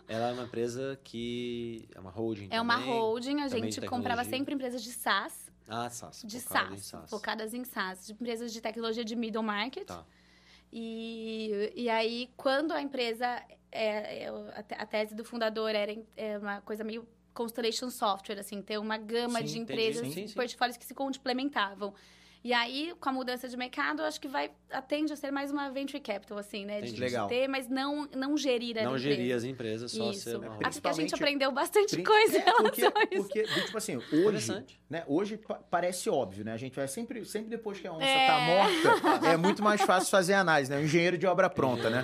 Ela é uma empresa que é uma holding
É uma
também.
holding, a gente comprava sempre empresas de SaaS,
Ah, SaaS.
de
em
SaaS, focadas em SaaS, de empresas de tecnologia de middle market.
Tá.
E, e aí, quando a empresa. É, é, a te- a tese do fundador era é uma coisa meio Constellation Software, assim, ter uma gama
Sim,
de
entendi.
empresas,
Sim, sim.
portfólios que se complementavam. E aí, com a mudança de mercado, eu acho que vai atende a ser mais uma venture capital, assim, né? De.
Legal.
de ter, mas não, não gerir a
Não
empresa.
gerir as empresas, só
Isso.
ser uma
Até
holding.
porque a gente
Principalmente-
aprendeu bastante coisa. em
É, porque,
relação a isso.
porque, tipo assim, hoje, né, hoje pa- parece óbvio, né? A gente vai sempre, sempre depois que a onça
É.
tá morta, é muito mais fácil fazer análise, né? O engenheiro de obra pronta, né?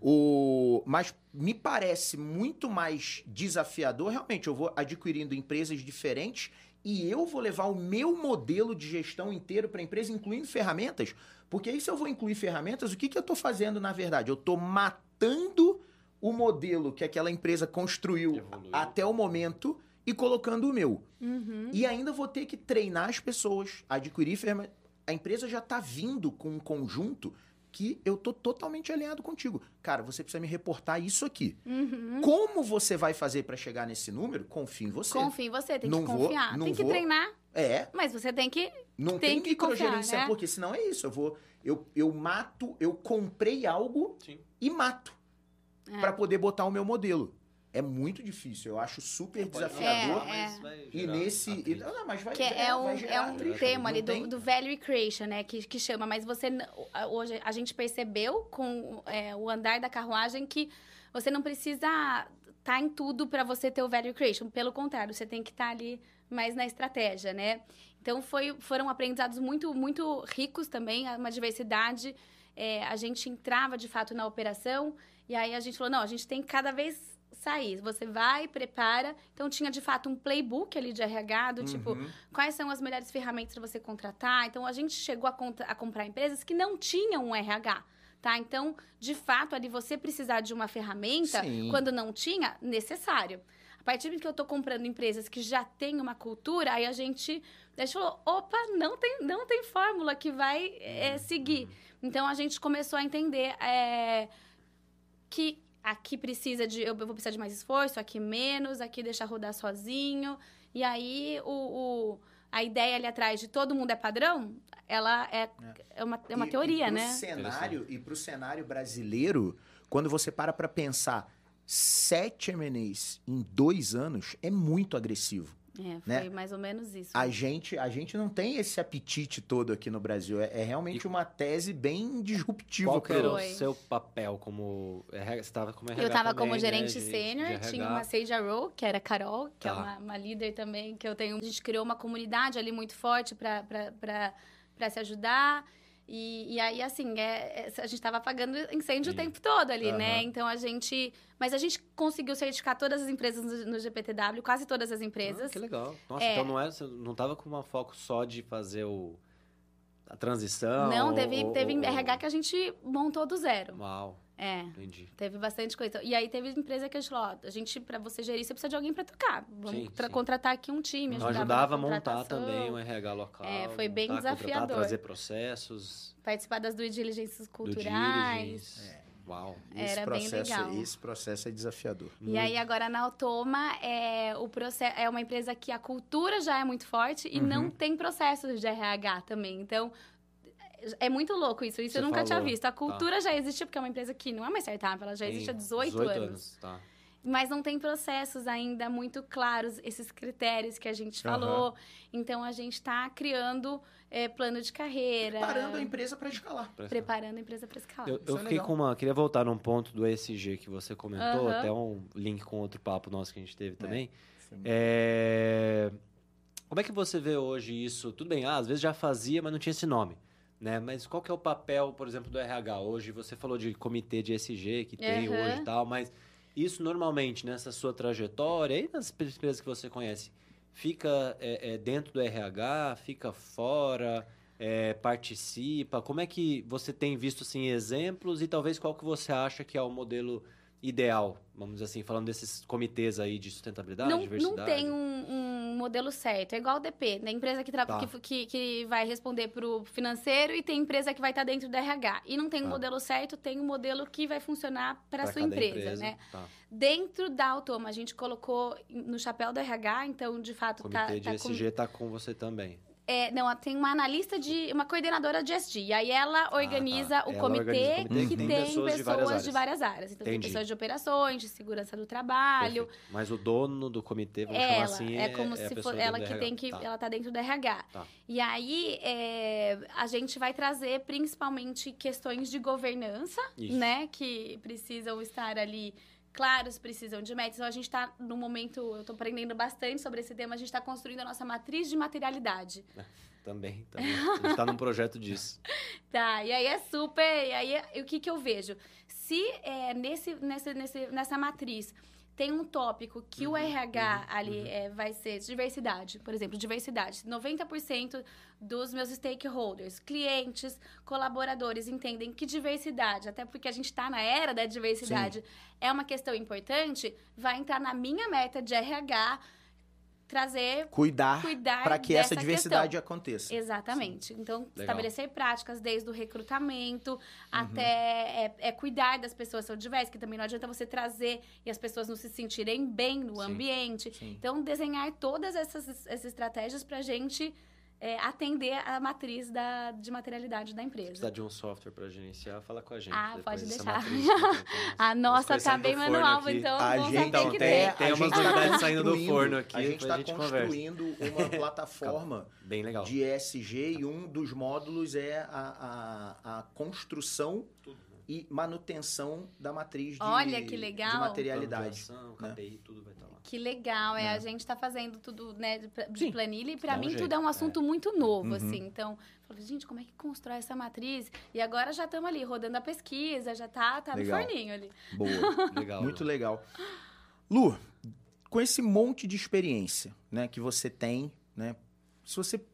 O, mas me parece muito mais desafiador, realmente, eu vou adquirindo empresas diferentes e eu vou levar o meu modelo de gestão inteiro para a empresa, incluindo ferramentas, porque aí se eu vou incluir ferramentas, o que, que eu estou fazendo na verdade? Eu estou matando o modelo que aquela empresa construiu
Evoluiu.
até o momento e colocando o meu.
Uhum.
E ainda vou ter que treinar as pessoas, adquirir ferramentas. A empresa já está vindo com um conjunto que eu tô totalmente alinhado contigo. Cara, você precisa me reportar isso aqui.
Uhum.
Como você vai fazer para chegar nesse número? Confio em você.
Confia em você, tem
Não
que
vou-
confiar.
não
tem que
vou-
treinar,
É,
mas você tem que
não
Tem
tem, microgerência,
né?
porque senão é isso. Eu vou, eu, eu mato, eu comprei algo
Sim.
e mato
É.
para poder botar o meu modelo. É muito difícil. Eu acho super
Pode
desafiador.
É,
mas vai
E nesse. e- não, mas vai,
Que é,
vai
um, é
gerar
um
atrito.
tema ali do, do value creation, né? Que, que chama. Mas você, hoje, a gente percebeu com é, o andar da carruagem que você não precisa estar em tudo para você ter o value creation. Pelo contrário, você tem que estar ali mais na estratégia, né? Então, foi, foram aprendizados muito, muito ricos também, uma diversidade. É, a gente entrava, de fato, na operação e aí a gente falou, não, a gente tem cada vez sair. Você vai, prepara. Então, tinha, de fato, um playbook ali de RH, do tipo,
Uhum.
quais são as melhores ferramentas para você contratar. Então, a gente chegou a, a comprar empresas que não tinham um RH, tá? Então, de fato, ali você precisar de uma ferramenta,
Sim.
quando não tinha, necessário. A partir do que eu estou comprando empresas que já têm uma cultura, aí a gente, a gente falou, opa, não tem, não tem fórmula que vai é, seguir. Então, a gente começou a entender é, que aqui precisa de, eu vou precisar de mais esforço, aqui menos, aqui deixar rodar sozinho. E aí, o, o- a ideia ali atrás de todo mundo é padrão, ela é, é. uma, é uma
E-
teoria,
e pro
né?
Cenário, e para o cenário brasileiro, quando você para para pensar, sete M&As em dois anos é muito agressivo.
É,
né?
foi mais ou menos isso.
A gente, a gente não tem esse apetite todo aqui no Brasil. É, é realmente uma tese bem disruptiva.
Qual que era o seu papel como? Você estava como RH
Eu estava como
né,
gerente
de-
sênior, tinha uma Sage Row, que era a Carol, que é
Tá.
uma, uma líder também, que eu tenho. A gente criou uma comunidade ali muito forte para se ajudar. E, e aí, assim, é, é- a gente estava apagando incêndio
Sim.
o tempo todo ali, né?
Aham.
Então a gente. Mas a gente conseguiu certificar todas as empresas no, no GPTW, quase todas as
Ah,
empresas.
que legal. Nossa,
É.
então não, é, você não tava com um foco só de fazer o, a transição?
Não, teve,
ou-
teve
ou-
RH que a gente montou do zero.
Uau,
É.
entendi.
Teve bastante coisa. E aí teve empresa que a gente falou, ó, a gente, pra você gerir, você precisa de alguém pra tocar. Vamos
Sim, sim.
contratar aqui um time. Ajudava
ajudava a montar também o RH local.
É, foi bem
montar,
desafiador.
trazer processos,
Participar das due diligências
do
culturais.
diligence. Uau.
Esse
Era bem
processo,
legal.
Esse processo é desafiador.
E aí, agora na Automa, é, o processo, é uma empresa que a cultura já é muito forte e
Uhum.
não tem processos de RH também. Então, é muito louco isso. Isso
Você
eu nunca tinha
falou,
visto. A cultura já existe, porque é uma empresa que não é uma startup, ela já existe há 18, anos.
Tá.
Mas não tem processos ainda muito claros, esses critérios que a gente falou. Então, a gente está criando é, plano de carreira.
Preparando a empresa para escalar.
Preparando a empresa para escalar.
Eu, eu
é
fiquei
legal.
com uma. Queria voltar num ponto do ESG que você comentou,
Aham.
até um link com outro papo nosso que a gente teve também.
Foi muito-
É, Como é que você vê hoje isso? Tudo bem, ah, às vezes já fazia, mas não tinha esse nome. Né? Mas qual que é o papel, por exemplo, do RH hoje? Você falou de comitê de SG que tem
Aham.
hoje e tal, mas isso normalmente nessa sua trajetória e nas empresas que você conhece, fica é, é, dentro do RH, fica fora, é, participa? Como é que você tem visto assim, exemplos e talvez qual que você acha que é o modelo ideal, vamos dizer assim, falando desses comitês aí de sustentabilidade,
não,
diversidade?
não tem um, um modelo certo. É igual o DP, né? Empresa que, tra-
Tá.
que, que, vai responder pro financeiro e tem empresa que vai estar dentro do RH. E não tem um
Tá.
modelo certo, tem um modelo que vai funcionar para sua
cada
empresa, né?
Tá.
Dentro da Automa, a gente colocou no chapéu do RH, então, de
O
fato, tá,
comitê de
tá com-
SG tá com você também.
É, não, tem uma analista de. uma coordenadora de SG. E aí ela organiza
tá.
o
Ela
comitê,
organiza o comitê
que tem pessoas, de, várias
áreas.
áreas. Então tem
Entendi.
pessoas de operações, de segurança do trabalho.
Perfeito. Mas o dono do comitê, vamos
Ela,
chamar assim,
é como
a
se for
do
ela que tem que.
Tá.
Ela tá dentro do RH.
Tá.
E aí é, a gente vai trazer principalmente questões de governança,
Isso.
né? Que precisam estar ali claros, precisam de metas. Então a gente está no momento, eu estou aprendendo bastante sobre esse tema, a gente está construindo a nossa matriz de materialidade.
Também, também. A gente tá num projeto disso.
Tá, e aí é super. E aí é- o que, que eu vejo? Se é, nesse, nesse, nesse, nessa matriz tem um tópico que
Uhum,
o RH ali é, vai ser diversidade, por exemplo, diversidade. 90% dos meus stakeholders, clientes, colaboradores entendem que diversidade, até porque a gente está na era da diversidade, é uma questão importante, vai entrar na minha meta de RH trazer,
Cuidar,
cuidar
para que essa diversidade
questão.
aconteça.
Exatamente. Então,
Legal.
estabelecer práticas desde o recrutamento
Uhum.
até é, é cuidar das pessoas que são diversas, que também não adianta você trazer e as pessoas não se sentirem bem no
Sim.
ambiente.
Sim.
Então, desenhar todas essas, essas estratégias para a gente é, atender a matriz da, de materialidade da empresa.
Precisa de um software para gerenciar, fala com a gente.
Ah, pode deixar.
matriz,
A nossa tá
saindo
bem manual,
aqui.
então
A gente
então, tem-
tem.
tem
a
umas
tá
novidades saindo do
construindo-
forno aqui,
A gente está
gente conversa.
construindo uma plataforma
Bem legal.
de ESG e um dos módulos é a, a, a construção e manutenção da matriz de,
Olha que legal.
de materialidade.
Plano de
né?
KPI, tudo vai estar lá.
Que legal, é,
É.
a gente tá fazendo tudo, né, de, de
Sim.
planilha, e
um
mim
jeito,
tudo é um assunto muito novo,
Uhum.
assim. Então, eu falei, gente, como é que constrói essa matriz? E agora já estamos ali, rodando a pesquisa, já tá, tá no
Legal.
forninho ali.
Boa.
Legal.
Muito legal. Lu, com esse monte de experiência né, que você tem, né, se você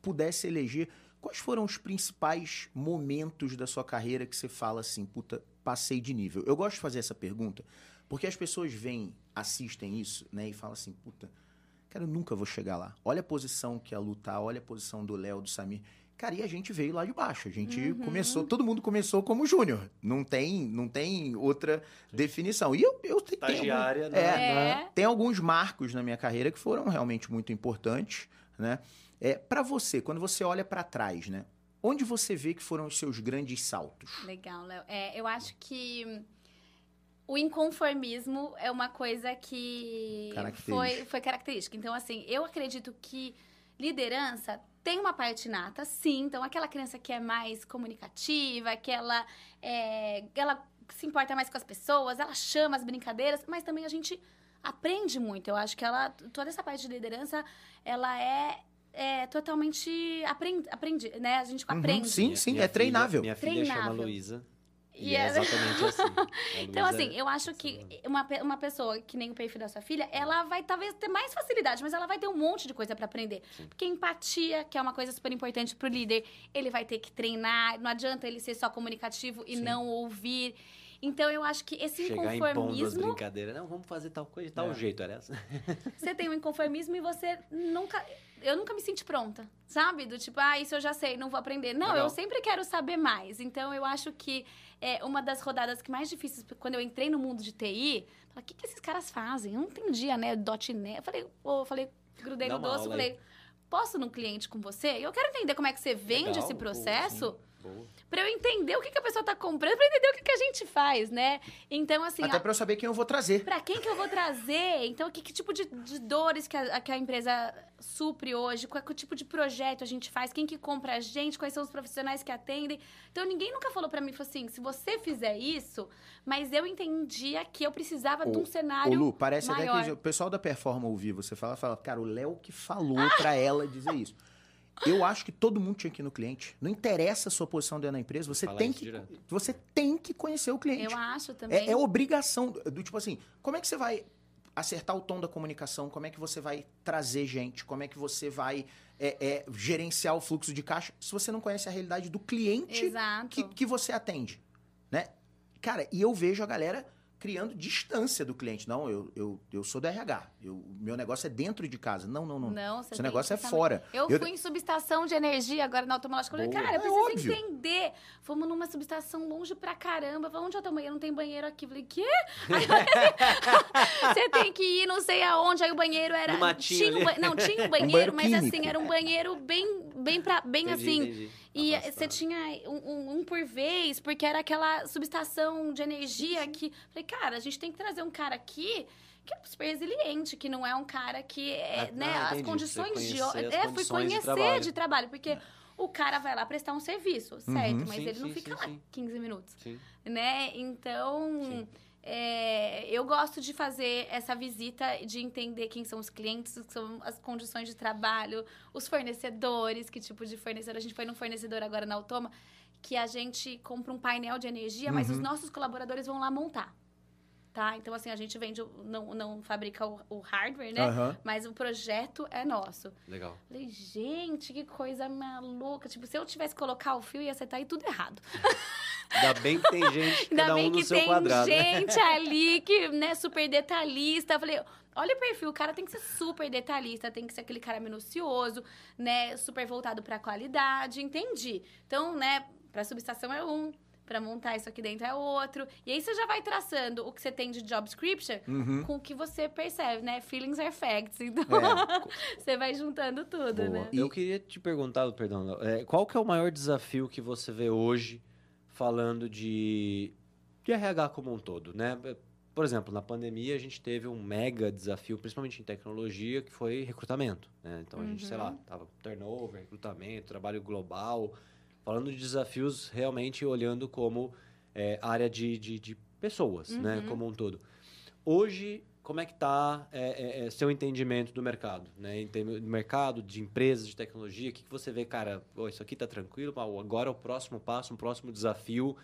pudesse eleger, quais foram os principais momentos da sua carreira que você fala assim, puta, passei de nível? Eu gosto de fazer essa pergunta porque as pessoas vêm, assistem isso né, e falam assim, puta, cara, eu nunca vou chegar lá. Olha a posição que a Lu tá, olha a posição do Léo, do Samir. Cara, e a gente veio lá de baixo. A gente
Uhum.
começou, todo mundo começou como júnior. Não tem, não tem outra definição. E eu, eu tenho.
Estagiária,
algum-
né?
É,
É.
tem alguns marcos na minha carreira que foram realmente muito importantes, né? É, para você, quando você olha para trás, né? Onde você vê que foram os seus grandes saltos?
Legal, Léo. É, eu acho que o inconformismo é uma coisa que foi, foi característica. Então, assim, eu acredito que liderança tem uma parte nata, sim. Então, aquela criança que é mais comunicativa, que ela, é, ela se importa mais com as pessoas, ela chama as brincadeiras, mas também a gente aprende muito. Eu acho que ela, toda essa parte de liderança, ela é, é totalmente aprendi, aprendi, né? A gente
Uhum,
aprende.
sim.
Minha- minha
é treinável.
Filha, minha filha chama
Treinável.
Luísa. E, é
é-
exatamente assim.
Então, assim,
é-
eu acho que uma, pe- uma pessoa que nem o perfil da sua filha, ela vai talvez ter mais facilidade, mas ela vai ter um monte de coisa pra aprender.
Sim.
Porque empatia, que é uma coisa super importante pro líder, ele vai ter que treinar, não adianta ele ser só comunicativo e
Sim.
não ouvir. Então, eu acho que esse
Chegar
inconformismo,
brincadeiras. Não, vamos fazer tal coisa de tal
É.
jeito, era essa.
você tem um inconformismo e você nunca. Eu nunca me senti pronta, sabe? Do tipo, ah, isso eu já sei, não vou aprender. Não,
Legal.
eu sempre quero saber mais. Então, eu acho que é uma das rodadas que mais difíceis, quando eu entrei no mundo de TI, falei, o que, que esses caras fazem? Eu não entendia, né? .NET. Eu falei, eu falei, grudei
Dá
no doce,
aula aí.
falei, posso no cliente com você? Eu quero entender como é que você vende
Legal,
esse
pô,
processo.
Boa.
Pra eu entender o que, que a pessoa tá comprando, pra entender o que, que a gente faz, né? Então, assim,
Até para eu saber quem eu vou trazer.
Pra quem que eu vou trazer? Então, que, que tipo de, de dores que a, que a empresa supre hoje? Qual que tipo de projeto a gente faz? Quem que compra a gente? Quais são os profissionais que atendem? Então, ninguém nunca falou pra mim, falou assim, se você fizer isso... Mas eu entendia que eu precisava de
Ô,
um cenário
Ô, Lu, parece
maior.
até que o pessoal da Performa ouvir você fala, fala, cara, o Léo que falou pra ela dizer isso. Eu acho que todo mundo tinha que ir no cliente. Não interessa a sua posição dentro da empresa, você tem que
direto.
você tem que conhecer o cliente.
Eu acho também.
É, é obrigação do, do tipo assim, como é que você vai acertar o tom da comunicação? Como é que você vai trazer gente? Como é que você vai é, é, gerenciar o fluxo de caixa se você não conhece a realidade do cliente
Exato.
que, que você atende, né? Cara, e eu vejo a galera criando distância do cliente. Não, eu, eu, eu sou do RH. Eu, meu negócio é dentro de casa. Não, não, não.
Não, você
Seu negócio é
saber.
fora.
Eu,
Eu-
fui em subestação de energia agora na automática. Eu falei,
Boa.
cara, eu
É
preciso
óbvio.
entender. Fomos numa subestação longe pra caramba. Falei, onde é o teu banheiro? Não tem banheiro aqui. Eu falei, quê? Você tem que ir não sei aonde. Aí o banheiro era...
Matinho
tinha um ba- Não, tinha um banheiro,
banheiro
mas
químico.
assim, era um banheiro bem, bem, pra, bem
Entendi,
assim...
entendi.
E
Afastado.
você tinha um, um- um por vez, porque era aquela subestação de energia que. Falei, cara, a gente tem que trazer um cara aqui que é super resiliente, que não é um cara que. é,
Ah,
né,
ah,
as condições de.
conhecer as
É, fui
condições de
conhecer
trabalho.
de trabalho, porque o cara vai lá prestar um serviço, certo?
Uhum.
Mas
Sim,
ele não
sim,
fica
sim,
lá
sim.
15 minutos
Sim.
né? Então,
Sim.
É, eu gosto de fazer essa visita, de entender quem são os clientes, que são as condições de trabalho, os fornecedores, que tipo de fornecedor. A gente foi num fornecedor agora na Automa, que a gente compra um painel de energia, mas
Uhum.
os nossos colaboradores vão lá montar. Tá? Então, assim, a gente vende, não, não fabrica o, o hardware, né?
Aham.
Mas o projeto é nosso.
Legal.
Falei, gente, que coisa maluca. Tipo, se eu tivesse que colocar o fio, ia acertar aí tudo errado.
Ainda bem que tem gente,
Ainda
cada
bem
um no
que
seu
tem
quadrado. né?
gente ali que, né, super detalhista. Eu falei, olha o perfil, o cara tem que ser super detalhista, tem que ser aquele cara minucioso, né, super voltado pra qualidade, entendi. Então, né, pra subestação é um, para montar isso aqui dentro é outro. E aí você já vai traçando o que você tem de job description
Uhum.
com o que você percebe, né? Feelings are facts. Então,
É.
você vai juntando tudo,
Boa.
né?
Eu queria te perguntar, perdão, é, qual que é o maior desafio que você vê hoje falando de, de RH como um todo, né? Por exemplo, na pandemia a gente teve um mega desafio, principalmente em tecnologia, que foi recrutamento, né? Então a gente, sei
Uhum.
lá, tava turnover, recrutamento, trabalho global, falando de desafios realmente olhando como é, área de, de, de pessoas, né?
Uhum.
Como um todo. Hoje, como é que está seu entendimento do mercado? Né? Em termos de mercado, de empresas, de tecnologia, o que, que você vê, cara, "Pô, isso aqui está tranquilo, agora é o próximo passo, um próximo desafio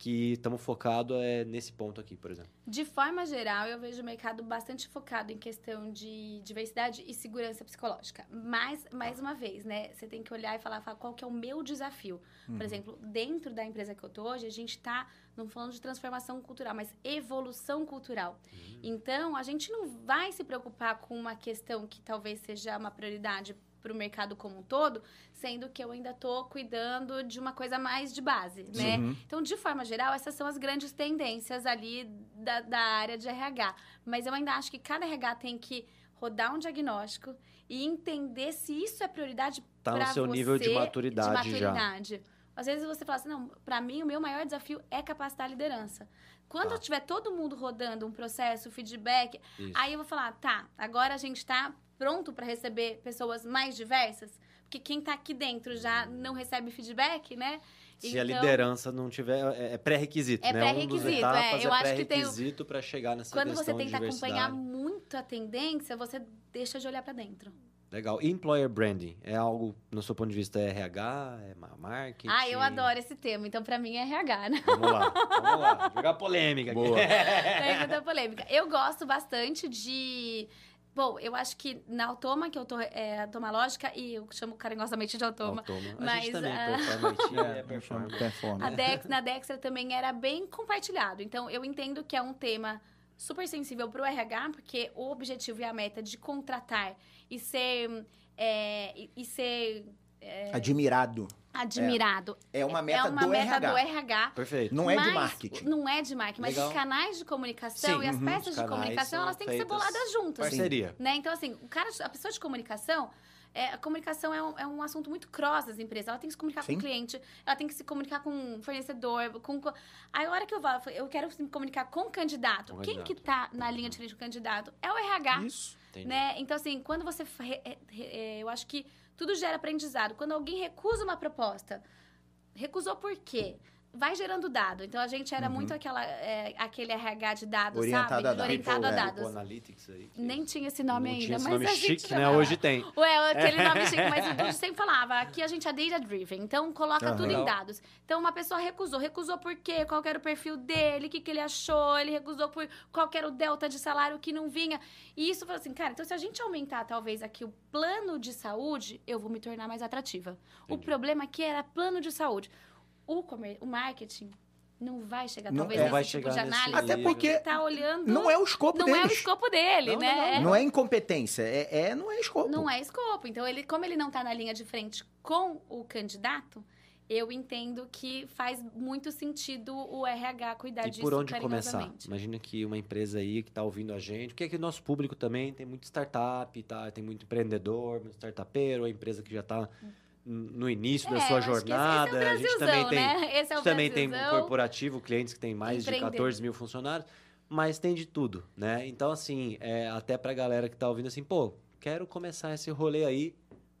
que estamos focados é nesse ponto aqui, por exemplo.
De forma geral, eu vejo o mercado bastante focado em questão de diversidade e segurança psicológica. Mas, mais uma vez, né? Você tem que olhar e falar, falar qual que é o meu desafio. Por exemplo, dentro da empresa que eu tô hoje, a gente está, não falando de transformação cultural, mas evolução cultural. Então, a gente não vai se preocupar com uma questão que talvez seja uma prioridade para o mercado como um todo, sendo que eu ainda estou cuidando de uma coisa mais de base, né?
Uhum.
Então, de forma geral, essas são as grandes tendências ali da, da área de RH. Mas eu ainda acho que cada RH tem que rodar um diagnóstico e entender se isso é prioridade
Tá no
para
seu
você
nível de maturidade
de
já.
maturidade. Às vezes você fala assim, não, para mim o meu maior desafio é capacitar a liderança. Quando
Tá.
eu tiver todo mundo rodando um processo, feedback,
Isso.
aí eu vou falar, tá, agora a gente está pronto para receber pessoas mais diversas, porque quem tá aqui dentro já não recebe feedback, né?
Se a
Então-
liderança não tiver, é é pré-requisito,
É
né? Um
pré-requisito,
etapas
é. Eu
é
acho que tem o-
pré-requisito para chegar nessa
Quando você tenta acompanhar muito a tendência, você deixa de olhar para dentro.
Legal. E employer branding? É algo, no seu ponto de vista, é RH? É ma- marketing?
Ah, eu adoro esse tema, então para mim é RH, né?
Vamos lá, vamos lá. Jogar polêmica aqui.
Boa.
Pergunta polêmica. Eu gosto bastante de. Bom, eu acho que na Automa, que eu tô. É, Automa Lógica, e eu chamo carinhosamente de Automa.
Autônomo. A
Mas,
gente também,
ah,
performance é,
É,
performance.
performance.
A Dex, na Dextra também era bem compartilhado. Então, eu entendo que é um tema super sensível para o RH, porque o objetivo e a meta de contratar e ser. é, e, e ser
Admirado.
admirado
É uma meta,
é uma
do,
meta
RH.
do RH.
Perfeito.
Não é de
Mas-
marketing.
Não é de marketing, mas
Legal.
os canais de comunicação
Sim,
e as
uhum,
peças de comunicação, elas têm que ser boladas juntas.
Parceria.
Né? Então, assim, o cara, a pessoa de comunicação, é, a comunicação é um, é um assunto muito cross das empresas. Ela tem que se comunicar
Sim.
com o cliente, ela tem que se comunicar com o fornecedor, com... co- Aí, a hora que eu vou, eu quero me comunicar com o candidato.
Com
Quem
candidato.
que tá na linha de frente do candidato? É o RH.
Isso.
Entendi.
Né? Então, assim, quando você. fa- re- re- é, eu acho que tudo gera aprendizado. Quando alguém recusa uma proposta, recusou por quê? Vai gerando dado. Então, a gente era muito aquela, é, aquele RH de dados,
Uhum. Orientado
sabe?
a dados.
Orientado a
É.
dados.
People Analytics aí. que-
Nem tinha esse nome
não
ainda,
tinha esse
mas
nome
a gente
chique, né?
chamava.
Hoje tem.
Ué, aquele nome chique, mas o Dudu sempre falava, aqui a gente é data driven, então coloca
Aham.
tudo em dados. Então uma pessoa recusou, recusou por quê? Qual era o perfil dele, o que, que ele achou, ele recusou por qual era o delta de salário que não vinha. E isso falou assim, cara, então se a gente aumentar talvez aqui o plano de saúde, eu vou me tornar mais atrativa. O
Entendi.
problema aqui era plano de saúde. O, comer, o marketing não vai chegar
Não-
talvez
é.
nesse
Vai
tipo
chegar
de análise.
Até porque
tá olhando...
Não é o escopo
não é o
deles.
escopo dele,
Não,
né?
não,
É-
Não é incompetência, é, é- não é escopo.
não é escopo. Então, ele, como ele não está na linha de frente com o candidato, eu entendo que faz muito sentido o RH cuidar
E
disso
por onde começar? Imagina que uma empresa aí que está ouvindo a gente, porque aqui o nosso público também tem muito startup, tá? tem muito empreendedor, muito startupeiro, a empresa que já está no início da
É,
sua
acho que esse-
jornada.
Esse é
a gente também tem,
né? É
também tem um corporativo, clientes que tem mais de
Empreender.
14 mil funcionários, mas tem de tudo, né? Então, assim, é, até pra galera que tá ouvindo assim, pô, quero começar esse rolê aí,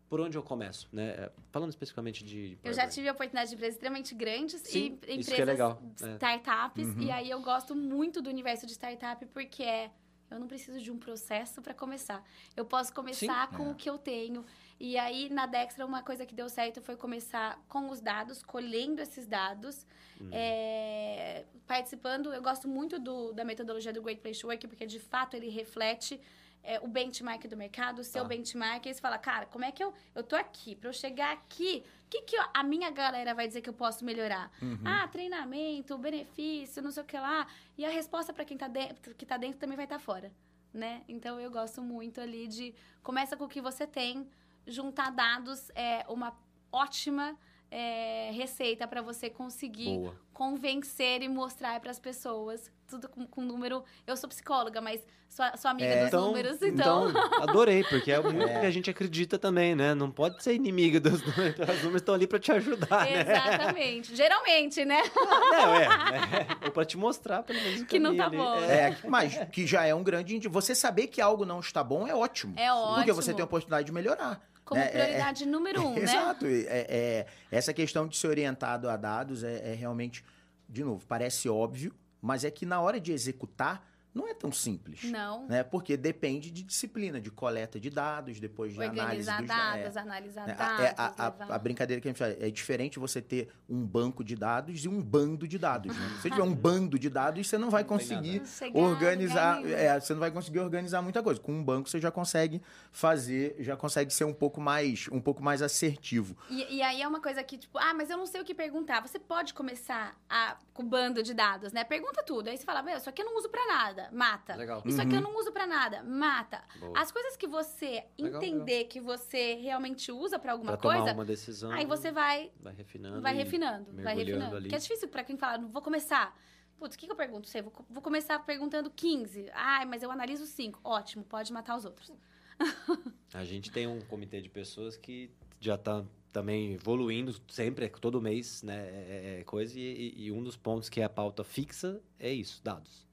por onde eu começo, né? É, Falando especificamente de...
Eu já tive a oportunidade de empresas extremamente grandes
Sim,
e
é
empresas
legal, é.
startups.
Uhum.
E aí eu gosto muito do universo de startup porque é. Eu não preciso de um processo para começar. Eu posso começar
Sim.
com
É.
o que eu tenho. E aí, na Dextra, uma coisa que deu certo foi começar com os dados, colhendo esses dados, é, participando. Eu gosto muito do- da metodologia do Great Place to Work, porque de fato ele reflete é, o benchmark do mercado, o seu
Tá.
benchmark. E você fala, cara, como é que eu. Eu tô aqui, para eu chegar aqui, o que, que eu- a minha galera vai dizer que eu posso melhorar?
Uhum.
Ah, treinamento, benefício, não sei o que lá. E a resposta para quem tá dentro, que tá dentro também vai estar fora, né? Então eu gosto muito ali de começa com o que você tem, juntar dados é uma ótima é, receita para você conseguir
Boa.
convencer e mostrar para as pessoas. Tudo com, com número. Eu sou psicóloga, mas sou, sou amiga
É.
dos
Então,
números, então.
então, adorei, porque é muito
É.
que a gente acredita também, né? Não pode ser inimiga dos números. Os números estão ali para te ajudar, né?
Exatamente. Geralmente, né?
Não, é, é. Ou para te mostrar, pelo menos, o
Que não tá
ali.
bom.
É.
É, mas que já é um grande Você saber que algo não está bom é ótimo.
É
Porque você
ótimo.
tem a oportunidade de melhorar.
Como
É, é, é.
prioridade número um, né?
Exato. É, é- essa questão de ser orientado a dados é, é realmente, de novo, parece óbvio, mas é que na hora de executar não é tão simples.
Não.
Né? Porque depende de disciplina, de coleta de dados, depois de análise
Organizar
dos
dados,
é,
analisar
é,
dados.
é, a, a- a brincadeira que a gente faz é diferente você ter um banco de dados e um bando de dados. Né? Se você tiver um bando de dados, você não vai
Não
conseguir organizar, é, você não vai conseguir organizar muita coisa. Com um banco você já consegue fazer, já consegue ser um pouco mais, um pouco mais assertivo.
E, e aí é uma coisa que, tipo, ah, mas eu não sei o que perguntar. Você pode começar a, com o bando de dados, né? Pergunta tudo. Aí você fala, meu, isso aqui eu não uso pra nada. Mata.
Legal.
Isso aqui eu
Uhum.
não uso pra nada. Mata.
Boa.
As coisas que você
Legal,
entender que você realmente usa pra alguma
Pra tomar
coisa,
uma decisão.
aí você vai,
vai refinando.
vai refinando. Vai refinando.
ali.
Que é difícil pra quem fala, não vou começar. Putz, o que, que eu pergunto? Sei, vou, vou começar perguntando 15. Ai, mas eu analiso 5. Ótimo, pode matar os outros.
A gente tem um comitê de pessoas que já tá também evoluindo sempre, todo mês, né? É, é coisa. E, e um dos pontos que é a pauta fixa é isso, dados.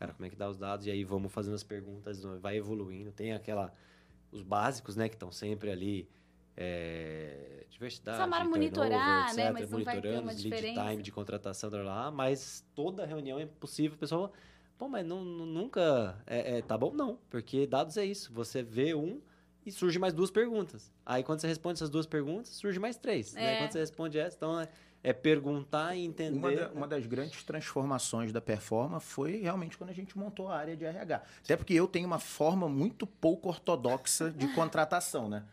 Cara, como é que dá os dados? E aí vamos fazendo as perguntas, vai evoluindo. Tem aquela. Os básicos, né, que estão sempre ali. É, diversidade, turnover,
monitorar, né,
etc,
mas não vai ter
monitorando os lead time de contratação, blá, mas toda reunião é possível. O pessoal fala, Pô, mas não, não- nunca é, é, tá bom? Não, porque dados é isso. Você vê um e surge mais duas perguntas. Aí quando você responde essas duas perguntas, surge mais três. Né?
É.
Quando você responde essa, então é, é perguntar e entender.
Uma, da- uma das grandes transformações da Performa foi realmente quando a gente montou a área de RH. Até porque eu tenho uma forma muito pouco ortodoxa de contratação, né?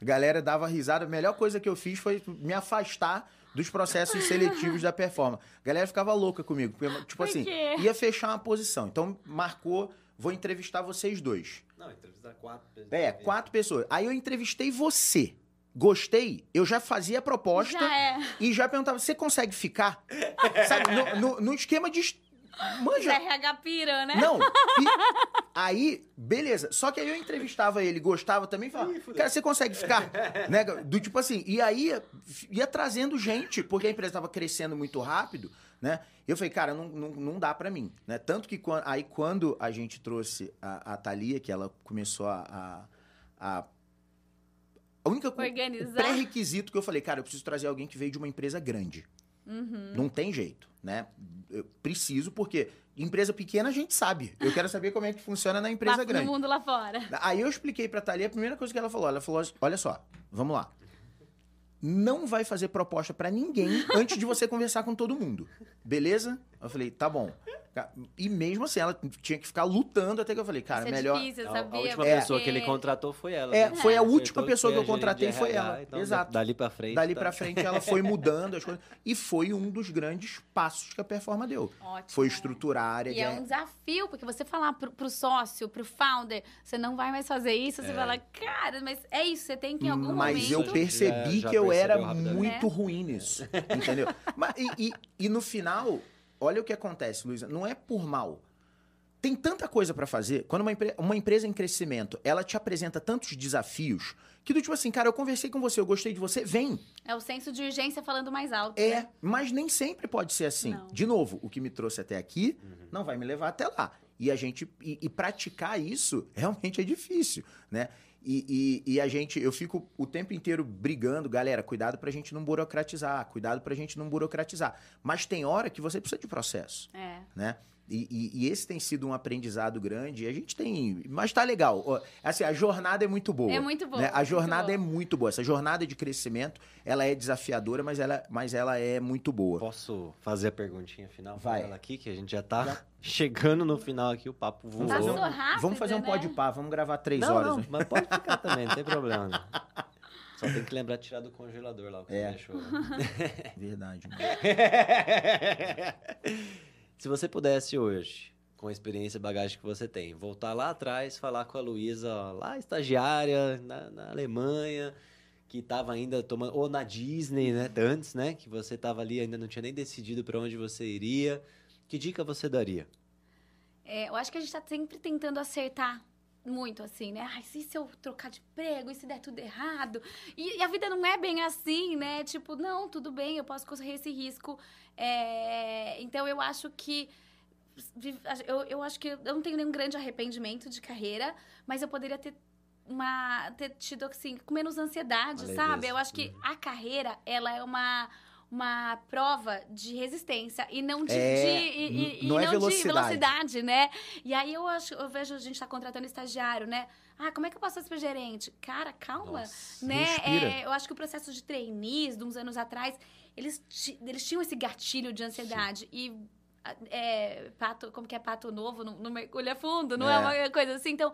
A galera dava risada. A melhor coisa que eu fiz foi me afastar dos processos seletivos da Performa. A galera ficava louca comigo. Porque, tipo
Por
assim, ia fechar uma posição. Então, marcou, vou entrevistar vocês dois.
Não, entrevistar quatro pessoas.
É, quatro pessoas. Aí eu entrevistei você. Gostei, eu já fazia a proposta
Já é.
e já perguntava: você consegue ficar? Sabe, no, no- no esquema de. Manja.
RH pira, né?
Não. e- aí, beleza. Só que aí eu entrevistava ele, gostava também, e falava: cara, você consegue ficar? né? Do tipo assim, e aí ia, ia trazendo gente, porque a empresa estava crescendo muito rápido, né? Eu falei, cara, não, não, não dá pra mim, né? Tanto que aí quando a gente trouxe a, a Thalia, que ela começou a. a, a a única co- o
Organizar.
pré-requisito que eu falei, cara, eu preciso trazer alguém que veio de uma empresa grande.
Uhum.
Não tem jeito, né? Eu preciso, porque empresa pequena a gente sabe. Eu quero saber como é que funciona na empresa
Lá
grande.
No mundo lá fora.
Aí eu expliquei pra Thalia a primeira coisa que ela falou. Ela falou: assim, olha só, vamos lá. Não vai fazer proposta pra ninguém antes de você conversar com todo mundo. Beleza? Eu falei, tá bom. E mesmo assim, ela tinha que ficar lutando até que eu falei, cara,
Isso é
melhor.
difícil,
A,
sabia?
a última
É.
pessoa que ele contratou foi ela.
É,
né?
foi a última pessoa que eu contratei,
de
foi
RH,
ela.
Então,
Exato.
Dali pra frente.
Dali
tá.
pra frente ela foi mudando as coisas. E foi um dos grandes passos que a Performa deu.
Ótimo.
Foi estruturar a área
E
de
é um desafio, porque você falar pro, pro sócio, pro founder, você não vai mais fazer isso, você fala, cara, mas é isso, você tem que em algum
Mas
momento...
eu
Já-
percebi
já
que eu era muito ruim nisso. Entendeu? Mas, e, e- e no final, olha o que acontece, Luísa. Não é por mal. Tem tanta coisa pra fazer. Quando uma, empre- uma empresa em crescimento, ela te apresenta tantos desafios que do tipo assim, cara, eu conversei com você, eu gostei de você, vem.
É o senso de urgência falando mais alto,
É,
né?
mas nem sempre pode ser assim.
Não.
De novo, o que me trouxe até aqui
Uhum.
não vai me levar até lá. E a gente e, e praticar isso realmente é difícil, né? E, e- e a gente, eu fico o tempo inteiro brigando, galera, cuidado pra gente não burocratizar, cuidado pra gente não burocratizar. Mas tem hora que você precisa de processo,
É.
né? E, e- e esse tem sido um aprendizado grande. E a gente tem. Mas tá legal. Assim, a jornada é muito boa.
É muito boa,
né? A
muito
jornada
boa.
é muito boa. Essa jornada de crescimento, ela é desafiadora, mas ela, mas ela é muito boa.
Posso fazer a perguntinha final pra
Vai.
ela aqui, que a gente já tá chegando no final aqui, o papo voou.
Vamos fazer um,
Passou rápido,
vamos fazer um
né?
pode pá, vamos gravar três
não,
horas.
não,
né?
mas pode ficar também, não tem problema. não. Só tem que lembrar de tirar do congelador lá o que
É.
você deixou.
Verdade.
Se você pudesse hoje, com a experiência e bagagem que você tem, voltar lá atrás, falar com a Luísa, lá estagiária, na, na Alemanha, que estava ainda tomando. Ou na Disney, né? Antes, né? Que você estava ali ainda não tinha nem decidido para onde você iria. Que dica você daria?
É, eu acho que a gente está sempre tentando acertar muito assim, né? Ai, se, se eu trocar de emprego, e se der tudo errado? E, e, a vida não é bem assim, né? Tipo, não, tudo bem, eu posso correr esse risco. É... Então, eu acho que eu, eu acho que eu não tenho nenhum grande arrependimento de carreira, mas eu poderia ter uma ter tido assim com menos ansiedade, sabe? Eu acho que uhum. a carreira ela é uma uma prova de resistência e não de,
é,
de e,
não,
e
é
não
velocidade.
de velocidade, né? E aí eu acho, eu vejo a gente está contratando estagiário, né? Ah, como é que eu posso ser gerente? Cara, calma, Nossa, né? É, eu acho que o processo de trainees, de uns anos atrás, eles, eles tinham esse gatilho de ansiedade Sim. e é, pato, como que é pato novo, não, não mergulha fundo, não é. é. uma coisa assim. Então,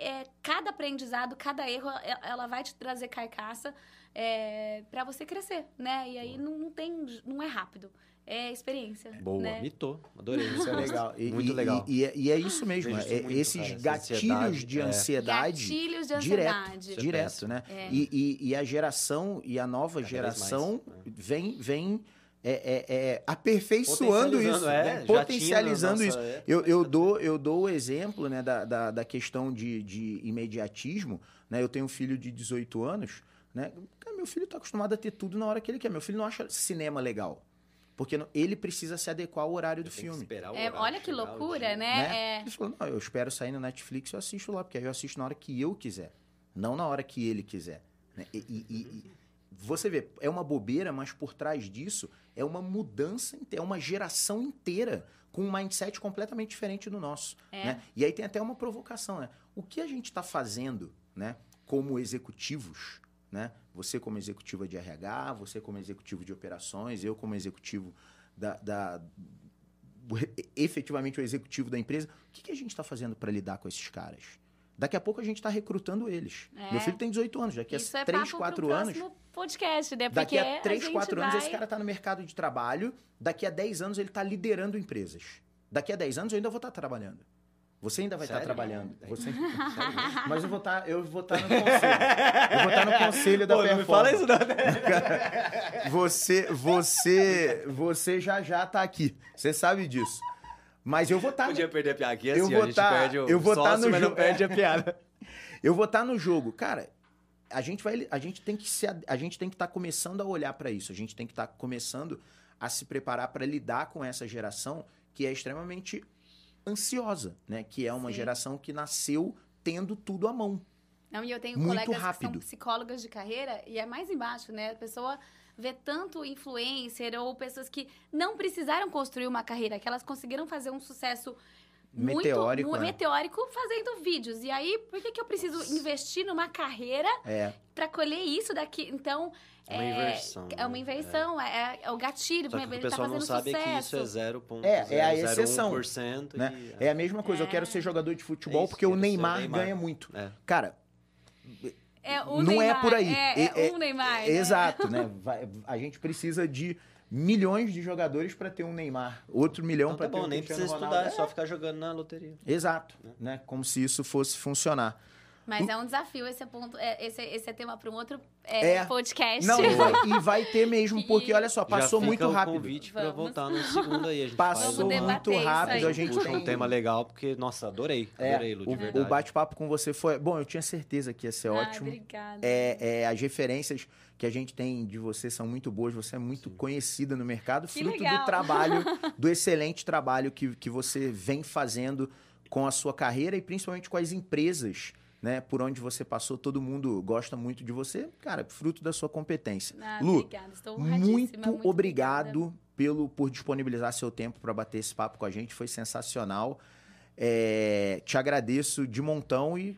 é, cada aprendizado, cada erro, ela vai te trazer carcaça é, para você crescer, né? E aí não, não, tem, não é rápido. É experiência.
Boa,
né?
mitou. Adorei.
Isso é legal.
E, Muito legal.
E, e, e, é isso mesmo. É, muito, esses cara, gatilhos de ansiedade.
Gatilhos de
ansiedade. Direto, direto né? É. E, e, a geração, e a nova Cada geração mais, né? vem, vem é, é, é, aperfeiçoando isso, é, né? potencializando isso. eu, eu, dou, eu dou o exemplo né, da, da, da questão de, de imediatismo. Né? Eu tenho um filho de 18 anos. Né? Meu filho está acostumado a ter tudo na hora que ele quer. Meu filho não acha cinema legal. Porque ele precisa se adequar ao horário do filme.
É, olha que loucura, né? né?
É... Ele falou, não, eu espero sair no Netflix e eu assisto lá, porque aí eu assisto na hora que eu quiser. Não na hora que ele quiser. Né? E, e, e, você vê, é uma bobeira, mas por trás disso é uma mudança, é uma geração inteira com um mindset completamente diferente do nosso. É. Né? E aí tem até uma provocação, né? O que a gente está fazendo, né? Como executivos, né? Você como executiva de RH, você como executivo de operações, eu como executivo da, da efetivamente o executivo da empresa. O que, que a gente está fazendo para lidar com esses caras? Daqui a pouco a gente está recrutando eles. É. Meu filho tem 18 anos, daqui a Isso 3, é 4 anos.
podcast, né?
Porque daqui a 3, a 4 vai... anos esse cara está no mercado de trabalho, daqui a 10 anos ele está liderando empresas. Daqui a 10 anos eu ainda vou estar tá trabalhando. Você ainda vai estar tá trabalhando. Você... Mas eu vou estar, tá, eu vou estar no conselho. Eu vou estar no conselho da Pô, performance. Não fala isso não. Né? Você, você, você já já está aqui. Você sabe disso. Mas eu vou estar. Tá
Podia perder a piada aqui assim,
eu vou estar,
tá,
eu vou tá no
jogo, perde a piada.
eu vou estar tá no jogo, cara. A gente vai, a gente tem que se, a gente tem que estar tá começando a olhar para isso. A gente tem que estar tá começando a se preparar para lidar com essa geração que é extremamente ansiosa, né? Que é uma Sim. geração que nasceu tendo tudo à mão.
Não, e eu tenho Muito colegas rápido. que são psicólogas de carreira e é mais embaixo, né? A pessoa vê tanto influencer ou pessoas que não precisaram construir uma carreira, que elas conseguiram fazer um sucesso
meteórico,
muito, é. meteórico fazendo vídeos. E aí, por que, que eu preciso Nossa. investir numa carreira
é.
para colher isso daqui? Então,
é uma inversão.
É uma né? inversão, é, é, é o gatilho.
Só que
ele
o pessoal
tá
não sabe
sucesso.
que isso é 0.
É, é a exceção.
Né?
E... É a mesma coisa, eu quero ser jogador de futebol porque o Neymar, Neymar, ganha muito. Cara,
é,
não
Neymar,
é por aí.
É, é, é um Neymar.
né? Exato, né? Vai, a gente precisa de milhões de jogadores para ter um Neymar, outro milhão então, tá para ter um
nem precisa estudar, é só ficar jogando na loteria.
Exato, né? né? Como se isso fosse funcionar.
Mas é um desafio esse é ponto, é, esse, esse é tema para um outro é, é. podcast.
Não, e vai, e vai, ter mesmo, porque olha só, passou
Já
muito
rápido. convite para voltar no segundo aí. A gente
passou muito rápido, a gente
tem um tema legal, porque, nossa, adorei. É, adorei, Lu,
o, o bate-papo com você foi. Bom, eu tinha certeza que ia ser
ah,
ótimo.
Obrigada.
É, é, as referências que a gente tem de você são muito boas, você é muito Sim. conhecida no mercado,
que
fruto
legal.
do trabalho, do excelente trabalho que, que você vem fazendo com a sua carreira e principalmente com as empresas né, por onde você passou, todo mundo gosta muito de você, cara, fruto da sua competência.
Ah,
Lu,
obrigada. Estou
muito,
muito
obrigado
obrigada.
pelo por disponibilizar seu tempo para bater esse papo com a gente, foi sensacional. É, te agradeço de montão e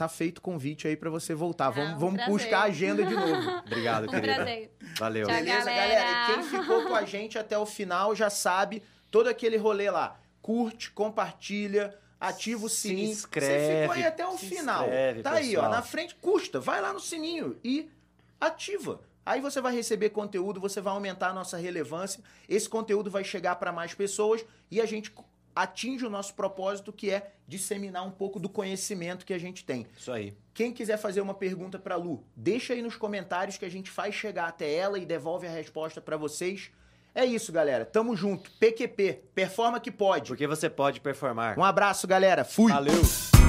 tá feito o convite aí para você voltar. Ah, vamos,
um
vamos buscar a agenda de novo.
Obrigado, querida.
Prazer.
Valeu.
Tchau,
Beleza,
galera.
galera? E quem ficou com a gente até o final já sabe todo aquele rolê lá. Curte, compartilha, ativa o sininho.
Se inscreve. Você
ficou aí até o final.
Inscreve,
tá
pessoal.
aí, ó, na frente, custa. Vai lá no sininho e ativa. Aí você vai receber conteúdo, você vai aumentar a nossa relevância. Esse conteúdo vai chegar para mais pessoas e a gente atinge o nosso propósito, que é disseminar um pouco do conhecimento que a gente tem.
Isso aí.
Quem quiser fazer uma pergunta para Lu, deixa aí nos comentários que a gente faz chegar até ela e devolve a resposta para vocês. É isso, galera. Tamo junto. PQP, performa que pode.
Porque você pode performar.
Um abraço, galera. Fui.
Valeu!